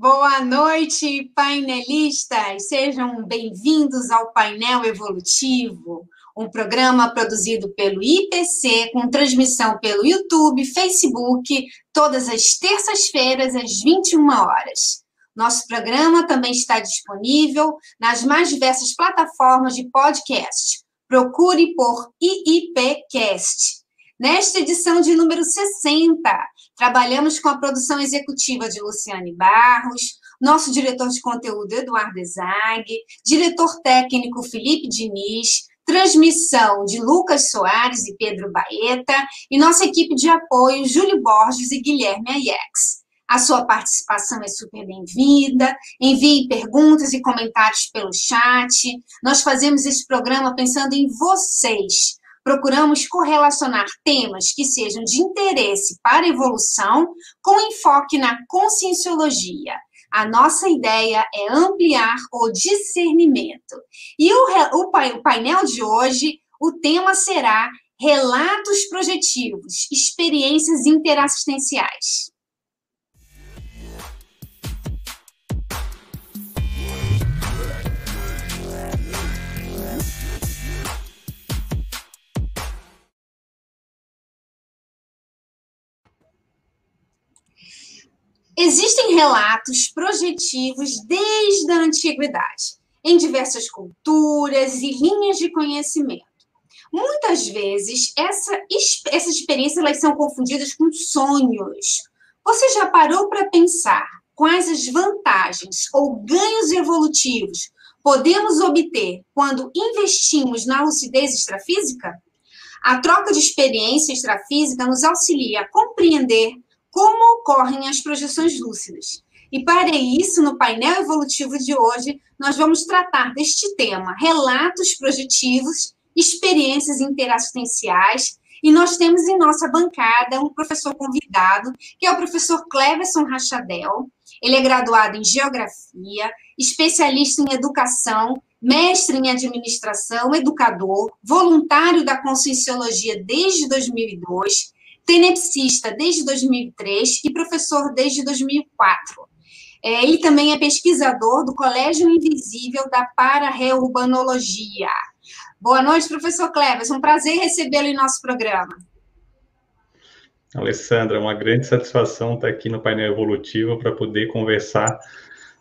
Boa noite, painelistas! Sejam bem-vindos ao Painel Evolutivo, um programa produzido pelo IPC, com transmissão pelo YouTube, Facebook, todas as terças-feiras, às 21 horas. Nosso programa também está disponível nas mais diversas plataformas de podcast. Procure por IIPcast. Nesta edição de número 60, Trabalhamos com a produção executiva de Luciane Barros, nosso diretor de conteúdo Eduardo Zag, diretor técnico Felipe Diniz, transmissão de Lucas Soares e Pedro Baeta e nossa equipe de apoio Júlio Borges e Guilherme Aiex. A sua participação é super bem-vinda. Envie perguntas e comentários pelo chat. Nós fazemos esse programa pensando em vocês procuramos correlacionar temas que sejam de interesse para a evolução com enfoque na conscienciologia. A nossa ideia é ampliar o discernimento. E o, o, painel de hoje, o tema será Relatos projetivos, experiências interassistenciais. Existem relatos projetivos desde a antiguidade, em diversas culturas e linhas de conhecimento. Muitas vezes, essa, essas experiências elas são confundidas com sonhos. Você já parou para pensar quais as vantagens ou ganhos evolutivos podemos obter quando investimos na lucidez extrafísica? A troca de experiência extrafísica nos auxilia a compreender como ocorrem as projeções lúcidas. E para isso, no painel evolutivo de hoje, nós vamos tratar deste tema: relatos projetivos, experiências interassistenciais. E nós temos em nossa bancada um professor convidado, que é o professor Cleverson Rachadel. Ele é graduado em Geografia, especialista em Educação, mestre em Administração, educador, voluntário da Conscienciologia desde 2002 tenepsista desde 2003 e professor desde 2004. É, ele também é pesquisador do Colégio Invisível da Para-Reurbanologia. Boa noite, professor Cleves. É um prazer recebê-lo em nosso programa. Alessandra, uma grande satisfação estar aqui no painel evolutivo para poder conversar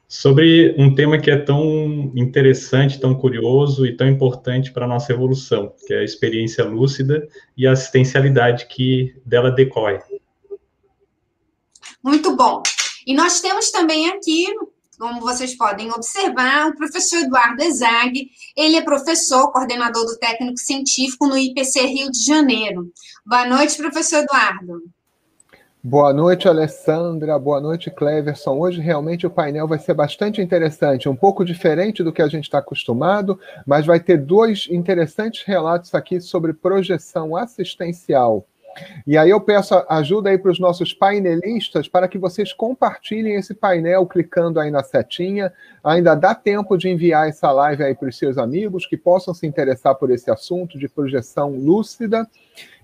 sobre um tema que é tão interessante, tão curioso e tão importante para a nossa evolução, que é a experiência lúcida e a assistencialidade que dela decorre. Muito bom. E nós temos também aqui, como vocês podem observar, o professor Eduardo Ezag. Ele é professor, coordenador do técnico científico no IPC Rio de Janeiro. Boa noite, professor Eduardo. Boa noite, Alessandra. Boa noite, Cleverson. Hoje realmente o painel vai ser bastante interessante, um pouco diferente do que a gente está acostumado, mas vai ter dois interessantes relatos aqui sobre projeção assistencial. E aí eu peço ajuda aí para os nossos painelistas para que vocês compartilhem esse painel clicando aí na setinha. Ainda dá tempo de enviar essa live aí para os seus amigos que possam se interessar por esse assunto de projeção lúcida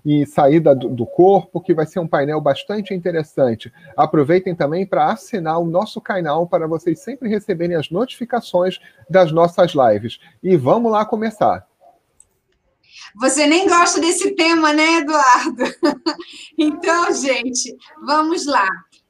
e saída do, corpo, que vai ser um painel bastante interessante. Aproveitem também para assinar o nosso canal para vocês sempre receberem as notificações das nossas lives. E vamos lá começar. Você nem gosta desse tema, né, Eduardo? então, gente, vamos lá.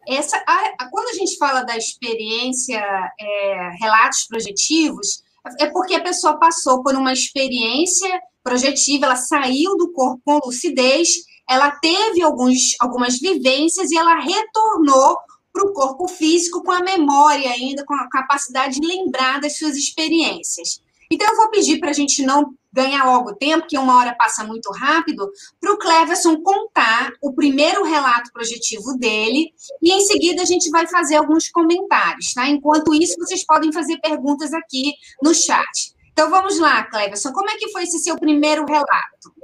Essa, a, quando a gente fala da experiência, é, relatos projetivos, é porque a pessoa passou por uma experiência projetiva, ela saiu do corpo com lucidez, ela teve alguns, algumas vivências e ela retornou para o corpo físico com a memória ainda, com a capacidade de lembrar das suas experiências. Então, eu vou pedir para a gente não ganhar logo tempo, que uma hora passa muito rápido, para o Cleverson contar o primeiro relato projetivo dele e em seguida a gente vai fazer alguns comentários, tá? Enquanto isso, vocês podem fazer perguntas aqui no chat. Então vamos lá, Cleverson, como é que foi esse seu primeiro relato?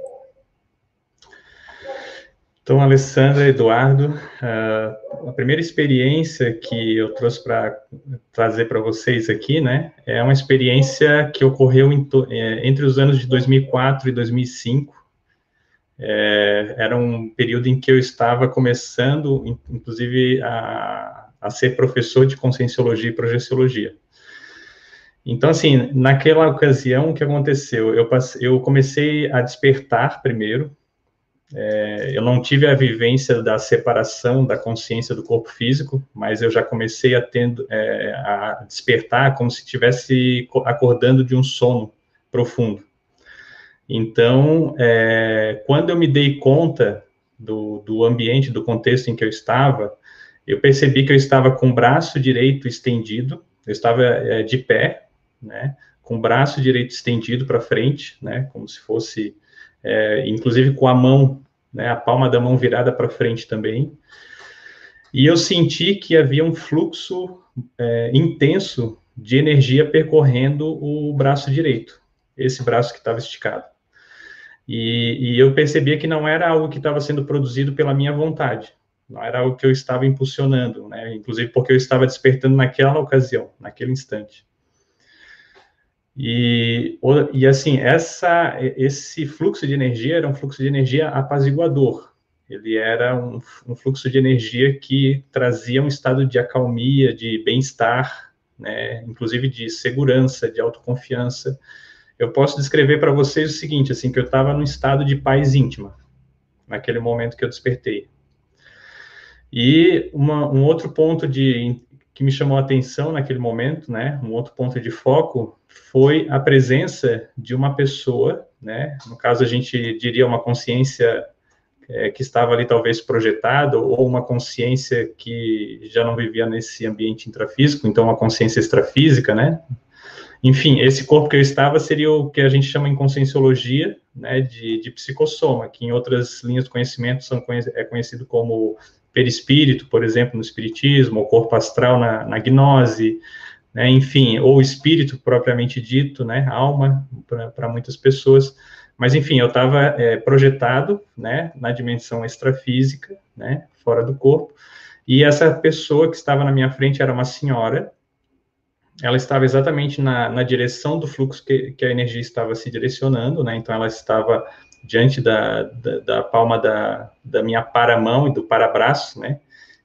Então, Alessandra, Eduardo, ah, a primeira experiência que eu trouxe para trazer para vocês aqui, né, é uma experiência que ocorreu é, entre os anos de 2004 e 2005. É, era um período em que eu estava começando, inclusive, a, a ser professor de conscienciologia e projeciologia. Então, assim, naquela ocasião, o que aconteceu? Eu, passei, eu comecei a despertar primeiro, é, eu não tive a vivência da separação da consciência do corpo físico, mas eu já comecei a, tendo, é, a despertar como se estivesse acordando de um sono profundo. Então, é, quando eu me dei conta do, do ambiente, do contexto em que eu estava, eu percebi que eu estava com o braço direito estendido, eu estava é, de pé, né, com o braço direito estendido para frente, né, como se fosse, é, inclusive com a mão, né, a palma da mão virada para frente também. E eu senti que havia um fluxo é, intenso de energia percorrendo o braço direito, esse braço que estava esticado. E, e, eu percebia que não era algo que estava sendo produzido pela minha vontade, não era algo que eu estava impulsionando, né? Inclusive porque eu estava despertando naquela ocasião, naquele instante. E, e assim, essa, esse fluxo de energia era um fluxo de energia apaziguador. Ele era um, um fluxo de energia que trazia um estado de acalmia, de bem-estar, né? Inclusive de segurança, de autoconfiança eu posso descrever para vocês o seguinte, assim, que eu estava num estado de paz íntima, naquele momento que eu despertei. E uma, um outro ponto de, que me chamou a atenção naquele momento, né, um outro ponto de foco, foi a presença de uma pessoa, né, no caso a gente diria uma consciência é, que estava ali talvez projetada, ou uma consciência que já não vivia nesse ambiente intrafísico, então uma consciência extrafísica, né, enfim, esse corpo que eu estava seria o que a gente chama em conscienciologia, né, de, de psicossoma, que em outras linhas de conhecimento são, é conhecido como perispírito, por exemplo, no espiritismo, ou corpo astral na, na gnose, né, enfim, ou espírito propriamente dito, né, alma para muitas pessoas. Mas, enfim, eu estava é, projetado, né, na dimensão extrafísica, né, fora do corpo, e essa pessoa que estava na minha frente era uma senhora, ela estava exatamente na, na direção do fluxo que, que, a energia estava se direcionando, né? Então, ela estava diante da, da, da palma da, da minha paramão e do parabraço, né?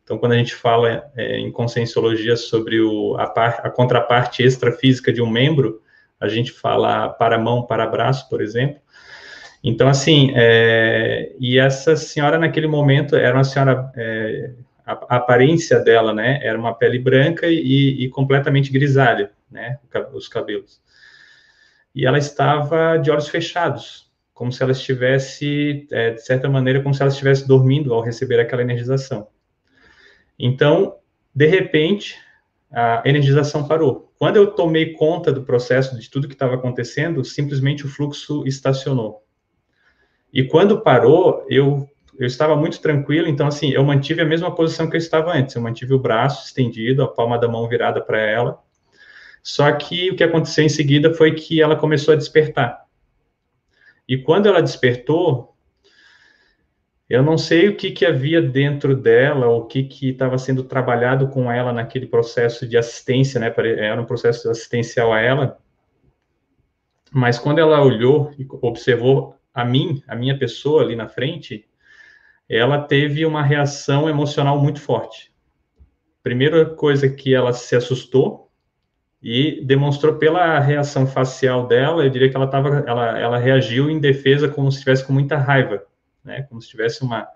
Então, quando a gente fala é, em conscienciologia sobre o, a, par, a contraparte extrafísica de um membro, a gente fala paramão, parabraço, por exemplo. Então, assim, é, e essa senhora, naquele momento, era uma senhora é, a, aparência dela, né, era uma pele branca e, e completamente grisalha, né, os cabelos. E ela estava de olhos fechados, como se ela estivesse, é, de certa maneira, como se ela estivesse dormindo ao receber aquela energização. Então, de repente, a energização parou. Quando eu tomei conta do processo, de tudo que estava acontecendo, simplesmente o fluxo estacionou. E quando parou, eu eu estava muito tranquilo, então, assim, eu mantive a mesma posição que eu estava antes. Eu mantive o braço estendido, a palma da mão virada para ela. Só que o que aconteceu em seguida foi que ela começou a despertar. E quando ela despertou, eu não sei o que, que havia dentro dela, o que estava sendo trabalhado com ela naquele processo de assistência, né? Era um processo assistencial a ela. Mas quando ela olhou e observou a mim, a minha pessoa ali na frente, ela teve uma reação emocional muito forte. Primeira coisa que ela se assustou e demonstrou pela reação facial dela, eu diria que ela tava, ela, ela reagiu em defesa como se estivesse com muita raiva, né? Como se tivesse uma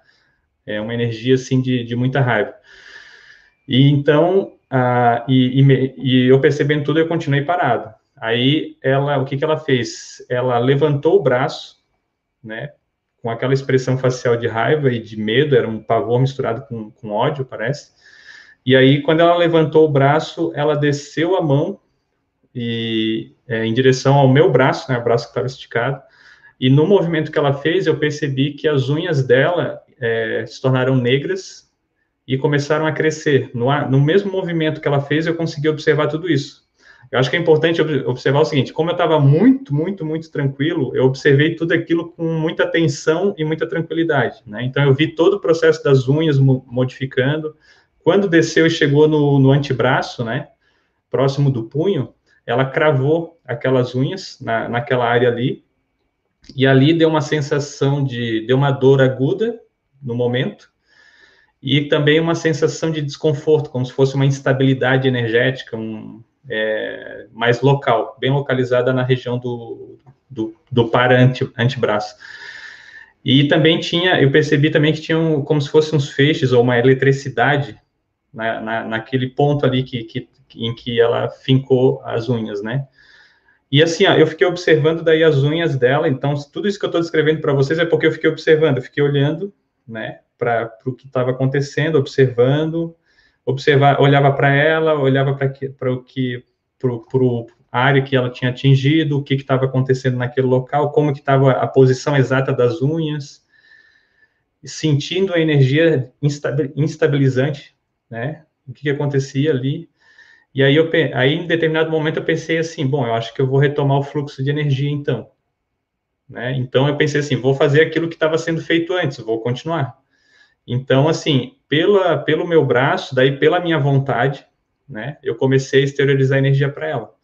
é, uma energia assim de, de muita raiva. E então, ah, e, e, e, eu percebendo tudo, eu continuei parado. Aí ela, o que que ela fez? Ela levantou o braço, né? com aquela expressão facial de raiva e de medo, era um pavor misturado com, com ódio, parece. E aí, quando ela levantou o braço, ela desceu a mão e é, em direção ao meu braço, né, o braço que estava esticado. E no movimento que ela fez, eu percebi que as unhas dela é, se tornaram negras e começaram a crescer. No, no mesmo movimento que ela fez, eu consegui observar tudo isso. Eu acho que é importante observar o seguinte: como eu estava muito, muito, muito tranquilo, eu observei tudo aquilo com muita atenção e muita tranquilidade. Né? Então, eu vi todo o processo das unhas modificando. Quando desceu e chegou no, no antebraço, né, próximo do punho, ela cravou aquelas unhas na, naquela área ali, e ali deu uma sensação de, deu uma dor aguda no momento, e também uma sensação de desconforto, como se fosse uma instabilidade energética, um, é, mais local, bem localizada na região do, do, do par anti, antebraço. E também tinha, eu percebi também que tinha um, como se fossem uns feixes ou uma eletricidade na, na, naquele ponto ali que, que, em que ela fincou as unhas, né? E assim, ó, eu fiquei observando daí as unhas dela, então tudo isso que eu estou descrevendo para vocês é porque eu fiquei observando, eu fiquei olhando, né, para o que estava acontecendo, observando, observar, olhava para ela, olhava para o que, para a área que ela tinha atingido, o que estava acontecendo naquele local, como que estava a posição exata das unhas, sentindo a energia instabilizante, né, o que, que acontecia ali, e aí, eu, aí, em determinado momento, eu pensei assim, bom, eu acho que eu vou retomar o fluxo de energia, então. Né? Então, eu pensei assim, vou fazer aquilo que estava sendo feito antes, vou continuar. Então, assim, pela, pelo meu braço, daí pela minha vontade, né, eu comecei a exteriorizar energia para ela.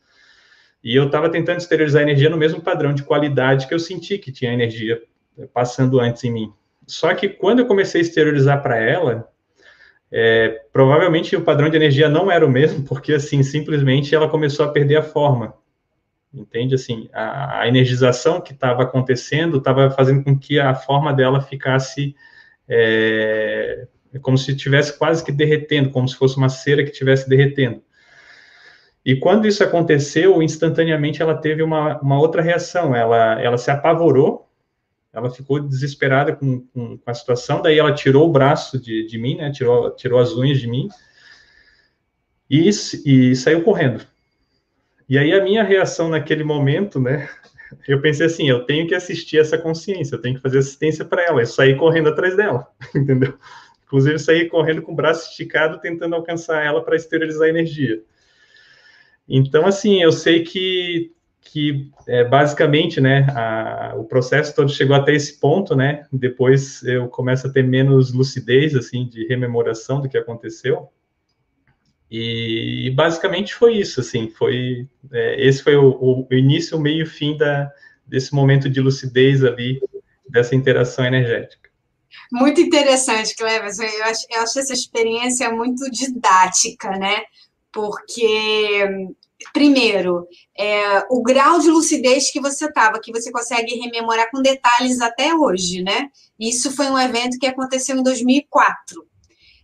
E eu estava tentando exteriorizar energia no mesmo padrão de qualidade que eu senti que tinha energia passando antes em mim. Só que quando eu comecei a exteriorizar para ela, é, provavelmente o padrão de energia não era o mesmo, porque assim, simplesmente ela começou a perder a forma. Entende? Assim, a, a energização que estava acontecendo estava fazendo com que a forma dela ficasse é, como se estivesse quase que derretendo, como se fosse uma cera que estivesse derretendo. E quando isso aconteceu, instantaneamente ela teve uma, uma outra reação, ela, ela se apavorou, ela ficou desesperada com, com, com, a situação, daí ela tirou o braço de, de mim, né, tirou, tirou as unhas de mim, e, e saiu correndo. E aí a minha reação naquele momento, né, eu pensei assim, eu tenho que assistir essa consciência, eu tenho que fazer assistência para ela, e sair correndo atrás dela, entendeu? Inclusive sair correndo com o braço esticado, tentando alcançar ela para esterilizar a energia. Então, assim, eu sei que, que é, basicamente, né, a, o processo todo chegou até esse ponto, né, depois eu começo a ter menos lucidez, assim, de rememoração do que aconteceu, e, e basicamente foi isso, assim, foi, é, esse foi o, o início, o meio e o fim da, desse momento de lucidez ali, dessa interação energética. Muito interessante, Cleves. Eu acho, eu acho essa experiência muito didática, né? Porque, primeiro, é, o grau de lucidez que você estava, que você consegue rememorar com detalhes até hoje, né? Isso foi um evento que aconteceu em 2004.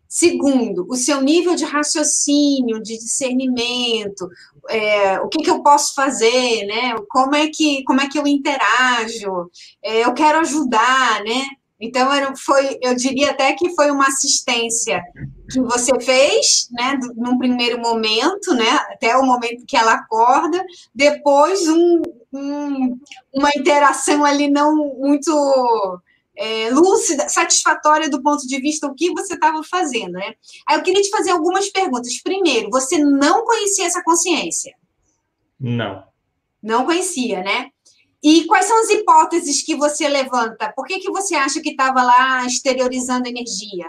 Segundo, o seu nível de raciocínio, de discernimento, é, o que, que, eu posso fazer, né? Como é que, como é que eu interajo? É, eu quero ajudar, né? Então, foi, eu diria até que foi uma assistência que você fez, né, num primeiro momento, né, até o momento que ela acorda, depois um, um, uma interação ali não muito é, lúcida, satisfatória do ponto de vista do que você estava fazendo, né? Aí eu queria te fazer algumas perguntas. Primeiro, você não conhecia essa consciência? Não. Não conhecia, né? E quais são as hipóteses que você levanta? Por que, que você acha que estava lá exteriorizando energia?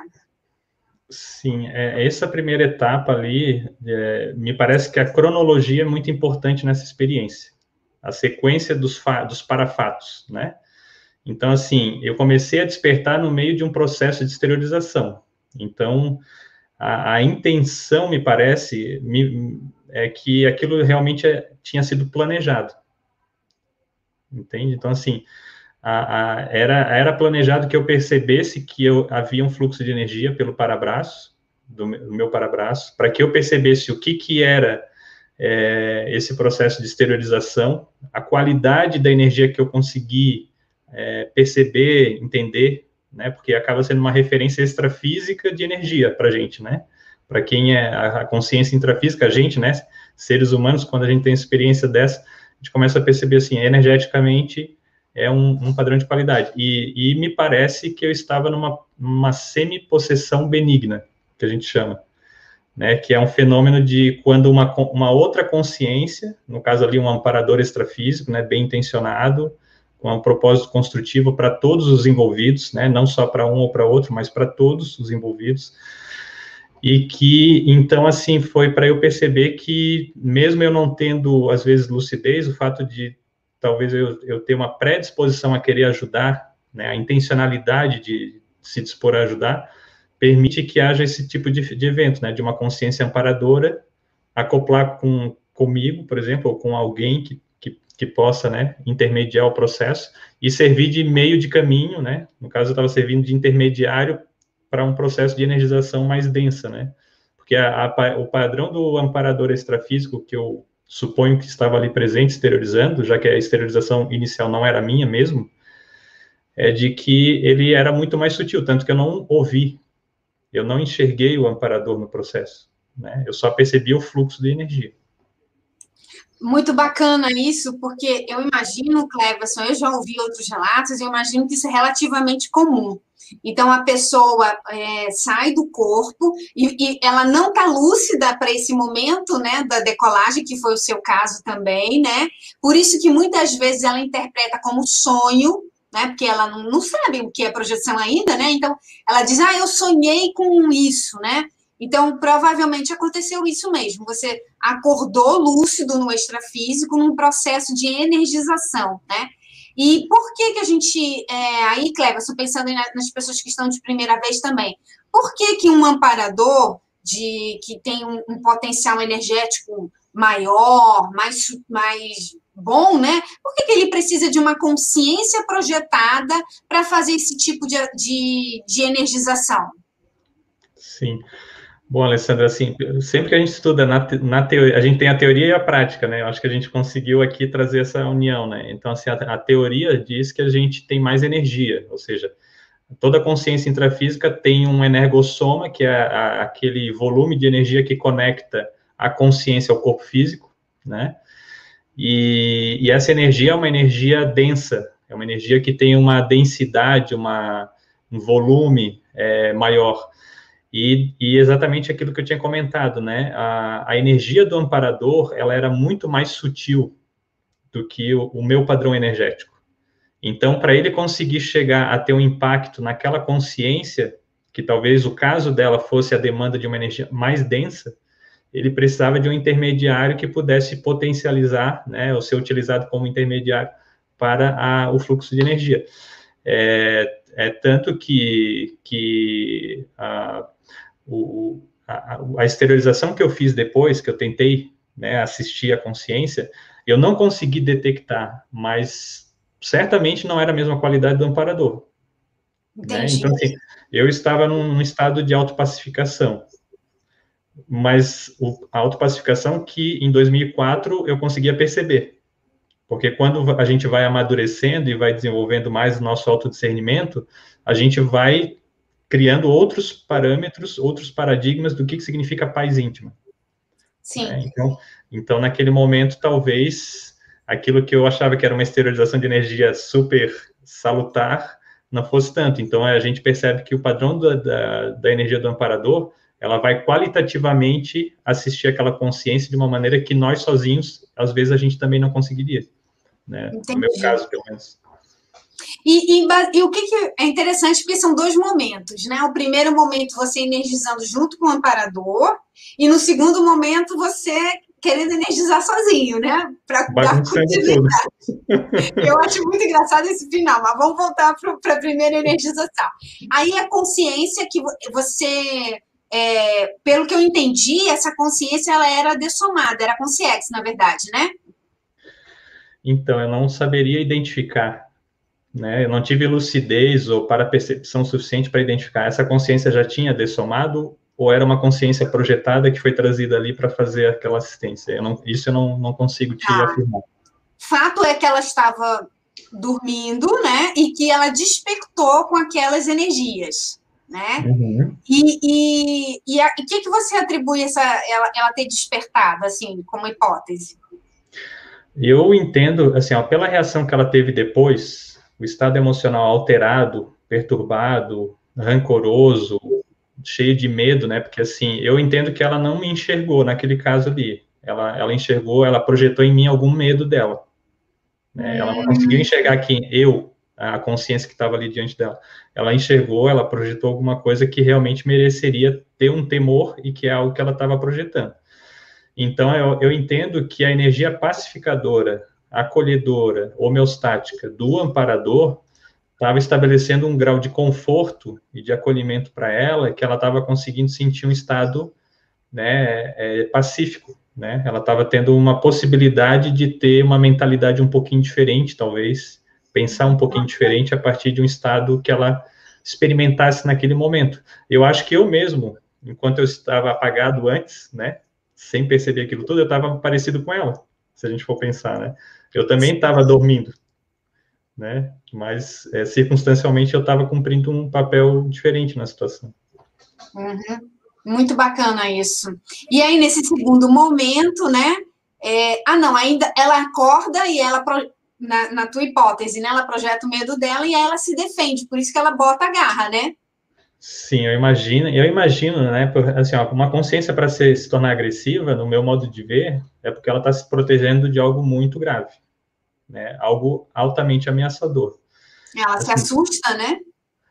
Sim, é, essa primeira etapa ali, é, me parece que a cronologia é muito importante nessa experiência. A sequência dos, dos parafatos, né? Então, assim, eu comecei a despertar no meio de um processo de exteriorização. Então, a, a intenção, me parece, me, é que aquilo realmente é, tinha sido planejado. Entende? Então, assim, a, a, era, era planejado que eu percebesse que eu, havia um fluxo de energia pelo parabraço, do, do meu parabraço, para que eu percebesse o que, que era é, esse processo de exteriorização, a qualidade da energia que eu consegui é, perceber, entender, né? Porque acaba sendo uma referência extrafísica de energia para a gente, né? Para quem é a consciência intrafísica, a gente, né? Seres humanos, quando a gente tem experiência dessa, gente começa a perceber assim, energeticamente é um, um padrão de qualidade. E, e, me parece que eu estava numa, numa semi-possessão benigna, que a gente chama. Né, que é um fenômeno de quando uma, uma outra consciência, no caso ali um amparador extrafísico, né, bem intencionado, com um propósito construtivo para todos os envolvidos, né, não só para um ou para outro, mas para todos os envolvidos, e que, então, assim, foi para eu perceber que, mesmo eu não tendo, às vezes, lucidez, o fato de, talvez, eu, eu ter uma predisposição a querer ajudar, né, a intencionalidade de se dispor a ajudar, permite que haja esse tipo de, de evento, né, de uma consciência amparadora acoplar com comigo, por exemplo, ou com alguém que, que, que possa, né, intermediar o processo e servir de meio de caminho, né, no caso eu estava servindo de intermediário para um processo de energização mais densa, né, porque a, a, o padrão do amparador extrafísico que eu suponho que estava ali presente, exteriorizando, já que a exteriorização inicial não era minha mesmo, é de que ele era muito mais sutil, tanto que eu não ouvi, eu não enxerguei o amparador no processo, né? Eu só percebi o fluxo de energia. Muito bacana isso, porque eu imagino, Cleverson, eu já ouvi outros relatos, eu imagino que isso é relativamente comum. Então, a pessoa é, sai do corpo e, e ela não está lúcida para esse momento, né, da decolagem, que foi o seu caso também, né? Por isso que muitas vezes ela interpreta como sonho, né? Porque ela não, não sabe o que é projeção ainda, né? Então, ela diz, ah, eu sonhei com isso, né? Então, provavelmente aconteceu isso mesmo. Você acordou lúcido no extrafísico num processo de energização, né? E por que que a gente, é, aí, Cleverson, pensando nas pessoas que estão de primeira vez também, por que que um amparador de, que tem um, um potencial energético maior, mais, mais bom, né? Por que, que ele precisa de uma consciência projetada para fazer esse tipo de, de, de energização? Sim. Bom, Alessandra, assim, sempre que a gente estuda na, na teoria, a gente tem a teoria e a prática, né? Eu acho que a gente conseguiu aqui trazer essa união, né? Então, assim, a, a teoria diz que a gente tem mais energia, ou seja, toda consciência intrafísica tem um energossoma, que é a, aquele volume de energia que conecta a consciência ao corpo físico, né? E, e, essa energia é uma energia densa, é uma energia que tem uma densidade, uma, um volume é, maior. E, e, exatamente aquilo que eu tinha comentado, né? A, a, energia do amparador, ela era muito mais sutil do que o, o meu padrão energético. Então, para ele conseguir chegar a ter um impacto naquela consciência, que talvez o caso dela fosse a demanda de uma energia mais densa, ele precisava de um intermediário que pudesse potencializar, né, ou ser utilizado como intermediário para a, o fluxo de energia. É, é tanto que, que a, o, a, a, esterilização que eu fiz depois, que eu tentei né, assistir a consciência, eu não consegui detectar, mas certamente não era a mesma qualidade do amparador. Né? Então, assim, eu estava num, estado de autopacificação, mas o, a autopacificação que em 2004 eu conseguia perceber. Porque quando a gente vai amadurecendo e vai desenvolvendo mais o nosso autodiscernimento, a gente vai criando outros parâmetros, outros paradigmas do que, que significa paz íntima. Sim. É, então, então, naquele momento, talvez aquilo que eu achava que era uma esterilização de energia super salutar não fosse tanto. Então, a gente percebe que o padrão da, da, da energia do amparador ela vai qualitativamente assistir aquela consciência de uma maneira que nós sozinhos, às vezes, a gente também não conseguiria. Né? No meu caso, pelo menos. E, e, e, o que, que, é interessante, porque são dois momentos, né? O primeiro momento você energizando junto com o amparador, e no segundo momento você querendo energizar sozinho, né? Para dar continuidade. Eu acho muito engraçado esse final, mas vamos voltar para a primeira energização. Aí a consciência que você, é, pelo que eu entendi, essa consciência ela era dessomada, era consciência, na verdade, né? Então, eu não saberia identificar né? Eu não tive lucidez ou para percepção suficiente para identificar essa consciência já tinha dessomado ou era uma consciência projetada que foi trazida ali para fazer aquela assistência. Eu não, isso eu não, não consigo te ah. afirmar. Fato é que ela estava dormindo, né? E que ela despertou com aquelas energias, né? Uhum. E, e, e o que, que você atribui essa, ela, ela ter despertado, assim, como hipótese? Eu entendo, assim, ó, pela reação que ela teve depois, o estado emocional alterado, perturbado, rancoroso, cheio de medo, né? Porque assim, eu entendo que ela não me enxergou naquele caso ali. Ela, ela enxergou, ela projetou em mim algum medo dela. Né? Ela não conseguiu enxergar quem eu, a consciência que estava ali diante dela. Ela enxergou, ela projetou alguma coisa que realmente mereceria ter um temor e que é algo que ela estava projetando. Então, eu, eu entendo que a energia pacificadora acolhedora, homeostática do amparador estava estabelecendo um grau de conforto e de acolhimento para ela, que ela estava conseguindo sentir um estado né, é, pacífico, né? Ela estava tendo uma possibilidade de ter uma mentalidade um pouquinho diferente, talvez, pensar um pouquinho diferente a partir de um estado que ela experimentasse naquele momento. Eu acho que eu mesmo, enquanto eu estava apagado antes, né, sem perceber aquilo tudo, eu estava parecido com ela, se a gente for pensar, né? Eu também estava dormindo, né? Mas é, circunstancialmente eu estava cumprindo um papel diferente na situação. Uhum. Muito bacana isso. E aí, nesse segundo momento, né? É, ah, não, ainda ela acorda e ela, na, na tua hipótese, né? Ela projeta o medo dela e ela se defende, por isso que ela bota a garra, né? Sim, eu imagino, eu imagino, né? Assim, ó, uma consciência para se, se tornar agressiva, no meu modo de ver, é porque ela está se protegendo de algo muito grave, né? Algo altamente ameaçador. Ela assim, se assusta, né?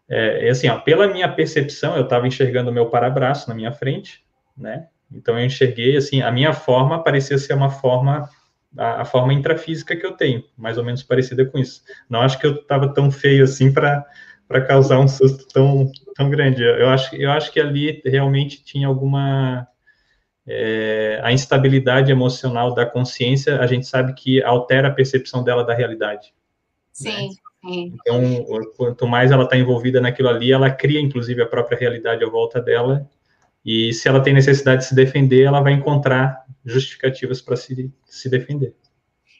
É, assim, ó, pela minha percepção, eu estava enxergando o meu parabraço na minha frente, né? Então eu enxerguei, assim, a minha forma parecia ser uma forma, a, a forma intrafísica que eu tenho, mais ou menos parecida com isso. Não acho que eu estava tão feio assim para para causar um susto tão, tão grande. Eu acho, eu acho que ali realmente tinha alguma é, a instabilidade emocional da consciência. A gente sabe que altera a percepção dela da realidade. Sim. Né? Então, quanto mais ela está envolvida naquilo ali, ela cria, inclusive, a própria realidade à volta dela. E se ela tem necessidade de se defender, ela vai encontrar justificativas para se, se defender.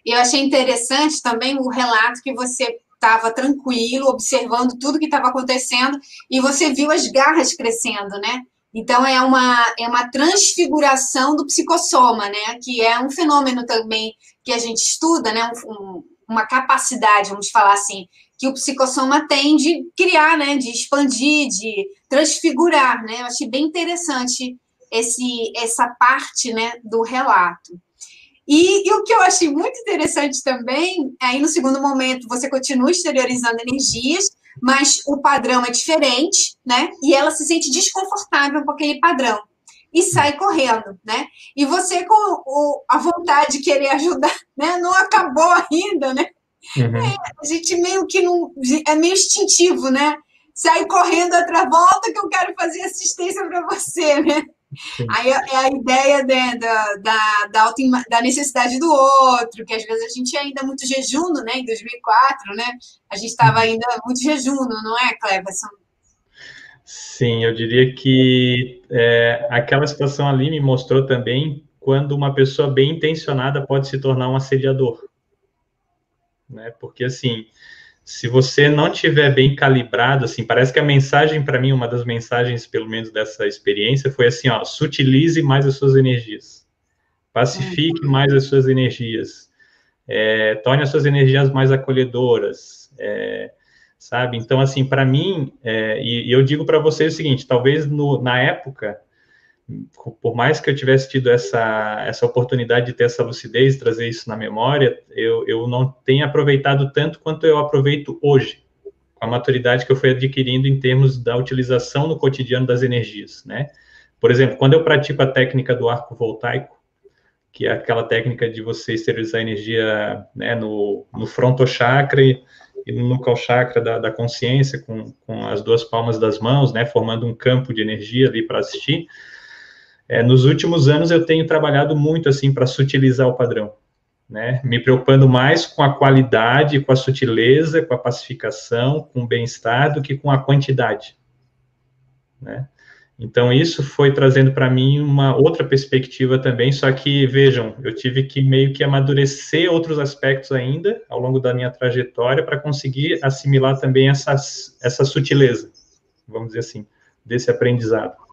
Eu achei interessante também o relato que você estava tranquilo, observando tudo que estava acontecendo, e você viu as garras crescendo, né? Então, é uma, é uma transfiguração do psicossoma, né? Que é um fenômeno também que a gente estuda, né? Um, uma capacidade, vamos falar assim, que o psicossoma tem de criar, né, de expandir, de transfigurar, né? Eu achei bem interessante esse essa parte, né, do relato. E, e, o que eu achei muito interessante também, aí no segundo momento você continua exteriorizando energias, mas o padrão é diferente, né? E ela se sente desconfortável com aquele padrão e sai correndo, né? E você com o, a vontade de querer ajudar, né? Não acabou ainda, né? Uhum. É, a gente meio que não é meio instintivo, né? Sai correndo outra volta que eu quero fazer assistência para você, né? Sim. Aí é, é a ideia né, da, da, da, auto, da, necessidade do outro, que às vezes a gente é ainda muito jejuno, né? Em 2004, né? A gente estava uhum. ainda muito jejuno, não é, Cleverson? Sim, eu diria que é, aquela situação ali me mostrou também quando uma pessoa bem intencionada pode se tornar um assediador. Né? Porque, assim, se você não tiver bem calibrado, assim, parece que a mensagem, para mim, uma das mensagens, pelo menos dessa experiência, foi assim, ó, sutilize mais as suas energias, pacifique uhum. mais as suas energias, é, torne as suas energias mais acolhedoras, é, sabe? Então, assim, para mim, é, e, e, eu digo para vocês o seguinte: talvez no, na época, por mais que eu tivesse tido essa, essa oportunidade de ter essa lucidez, trazer isso na memória, eu, eu não tenho aproveitado tanto quanto eu aproveito hoje, com a maturidade que eu fui adquirindo em termos da utilização no cotidiano das energias, né? Por exemplo, quando eu pratico a técnica do arco voltaico, que é aquela técnica de você esterilizar energia né, no, no frontochakra e e no cal chakra da, da consciência, com, com as duas palmas das mãos, né, formando um campo de energia ali para assistir. É, nos últimos anos eu tenho trabalhado muito assim para sutilizar o padrão, né, me preocupando mais com a qualidade, com a sutileza, com a pacificação, com o bem-estar do que com a quantidade, né. Então, isso foi trazendo para mim uma outra perspectiva também, só que, vejam, eu tive que meio que amadurecer outros aspectos ainda ao longo da minha trajetória para conseguir assimilar também essas, essa sutileza, vamos dizer assim, desse aprendizado.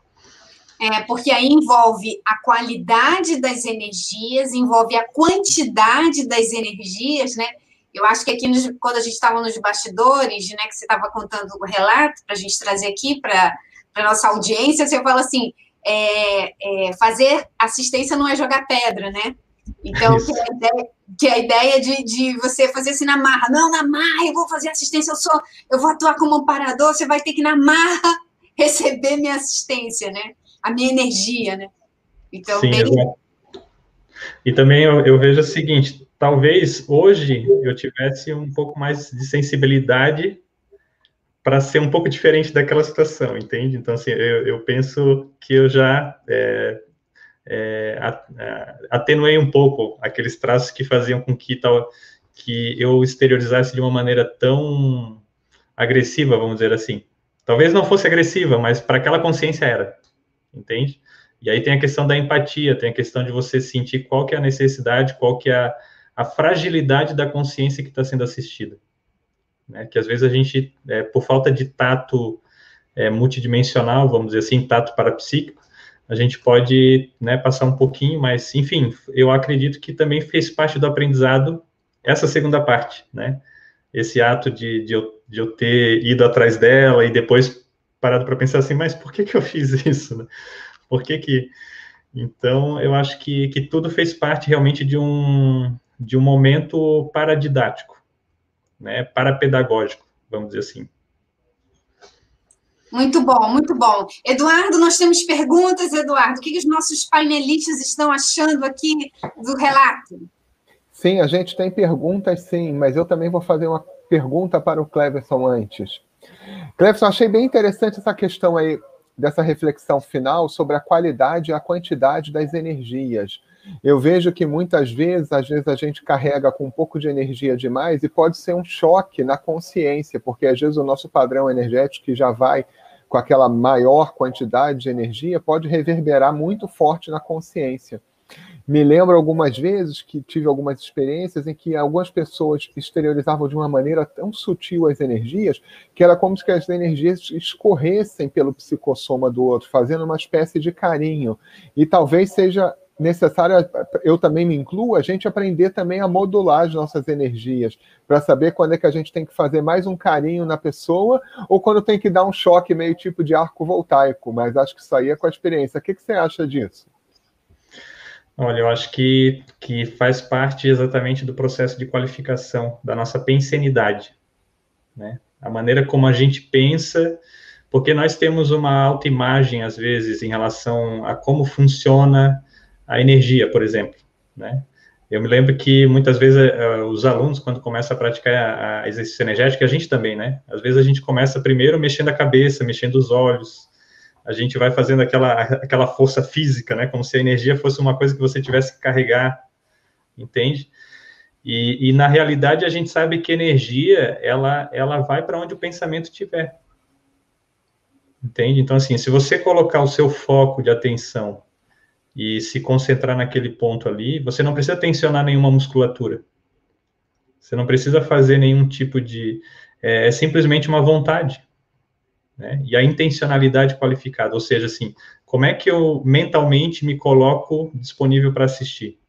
É, porque aí envolve a qualidade das energias, envolve a quantidade das energias, né? Eu acho que aqui, nos, quando a gente estava nos bastidores, né, que você estava contando o relato para a gente trazer aqui para para nossa audiência, você fala assim, é, é, fazer assistência não é jogar pedra, né? Então, que a ideia, que a ideia de, de você fazer assim na marra, não, na marra, eu vou fazer assistência, eu sou, eu vou atuar como amparador, você vai ter que na marra receber minha assistência, né? A minha energia, né? Então, Sim, bem... E também eu, eu vejo o seguinte, talvez hoje eu tivesse um pouco mais de sensibilidade para ser um pouco diferente daquela situação, entende? Então, assim, eu, eu penso que eu já é, é, atenuei um pouco aqueles traços que faziam com que, tal, que eu exteriorizasse de uma maneira tão agressiva, vamos dizer assim. Talvez não fosse agressiva, mas para aquela consciência era, entende? E aí tem a questão da empatia, tem a questão de você sentir qual que é a necessidade, qual que é a, a fragilidade da consciência que está sendo assistida né? Que às vezes a gente, é, por falta de tato é, multidimensional, vamos dizer assim, tato parapsíquico, a gente pode né, passar um pouquinho, mas, enfim, eu acredito que também fez parte do aprendizado essa segunda parte, né? Esse ato de, de, eu, de eu ter ido atrás dela e depois parado para pensar assim, mas por que que eu fiz isso, né? Por que que... Então, eu acho que, que tudo fez parte realmente de um, de um momento paradidático, né, parapedagógico, vamos dizer assim. Muito bom, muito bom. Eduardo, nós temos perguntas, Eduardo. O que, os nossos painelistas estão achando aqui do relato? Sim, a gente tem perguntas, sim, mas eu também vou fazer uma pergunta para o Cleverson antes. Cleverson, achei bem interessante essa questão aí dessa reflexão final sobre a qualidade e a quantidade das energias. Eu vejo que muitas vezes, às vezes a gente carrega com um pouco de energia demais e pode ser um choque na consciência, porque às vezes o nosso padrão energético que já vai com aquela maior quantidade de energia pode reverberar muito forte na consciência. Me lembro algumas vezes que tive algumas experiências em que algumas pessoas exteriorizavam de uma maneira tão sutil as energias que era como se as energias escorressem pelo psicossoma do outro, fazendo uma espécie de carinho. E talvez seja necessário, eu também me incluo, a gente aprender também a modular as nossas energias, para saber quando é que a gente tem que fazer mais um carinho na pessoa ou quando tem que dar um choque meio tipo de arco voltaico, mas acho que isso aí é com a experiência. O que, que você acha disso? Olha, eu acho que, que faz parte exatamente do processo de qualificação da nossa pensenidade, né? A maneira como a gente pensa, porque nós temos uma autoimagem, às vezes, em relação a como funciona a energia, por exemplo, né? Eu me lembro que muitas vezes uh, os alunos, quando começam a praticar a, a exercício energético, a gente também, né? Às vezes a gente começa primeiro mexendo a cabeça, mexendo os olhos, a gente vai fazendo aquela, aquela força física, né? Como se a energia fosse uma coisa que você tivesse que carregar, entende? E, e na realidade a gente sabe que energia, ela, ela vai para onde o pensamento estiver. Entende? Então, assim, se você colocar o seu foco de atenção e se concentrar naquele ponto ali, você não precisa tensionar nenhuma musculatura. Você não precisa fazer nenhum tipo de. É, é simplesmente uma vontade. Né? E a intencionalidade qualificada, ou seja, assim, como é que eu mentalmente me coloco disponível para assistir?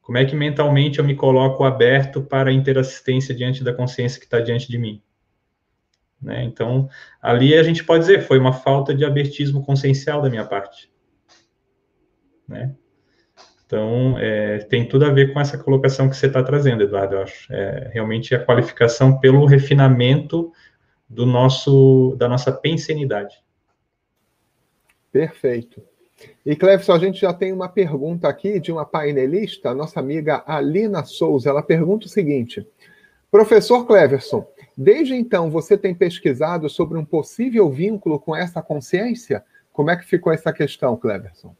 Como é que mentalmente eu me coloco aberto para interassistência diante da consciência que está diante de mim? Né? Então, ali a gente pode dizer, foi uma falta de abertismo consciencial da minha parte né? Então, é, tem tudo a ver com essa colocação que você está trazendo, Eduardo, eu acho. É, realmente a qualificação pelo refinamento do nosso, da nossa pensenidade. Perfeito. E, Cleverson, a gente já tem uma pergunta aqui de uma painelista, nossa amiga Alina Souza. Ela pergunta o seguinte: Professor Cleverson, desde então você tem pesquisado sobre um possível vínculo com essa consciência? Como é que ficou essa questão, Cleverson?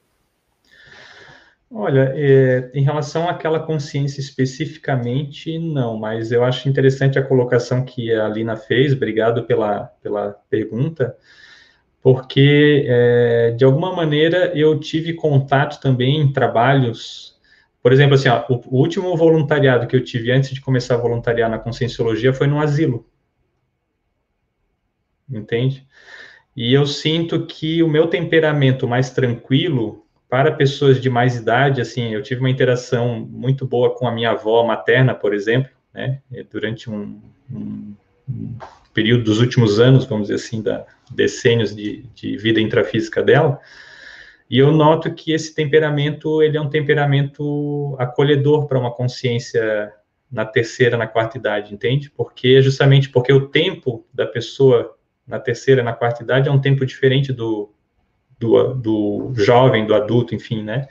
Olha, é, em relação àquela consciência especificamente, não, mas eu acho interessante a colocação que a Lina fez, obrigado pela, pela pergunta, porque, é, de alguma maneira, eu tive contato também em trabalhos, por exemplo, assim, ó, o, o último voluntariado que eu tive antes de começar a voluntariar na Conscienciologia foi no asilo, entende? E eu sinto que o meu temperamento mais tranquilo, para pessoas de mais idade, assim, eu tive uma interação muito boa com a minha avó materna, por exemplo, né, durante um, um, período dos últimos anos, vamos dizer assim, da decênios de, de vida intrafísica dela, e eu noto que esse temperamento, ele é um temperamento acolhedor para uma consciência na terceira, na quarta idade, entende? Porque justamente porque o tempo da pessoa na terceira, na quarta idade é um tempo diferente do, do, do jovem, do adulto, enfim, né?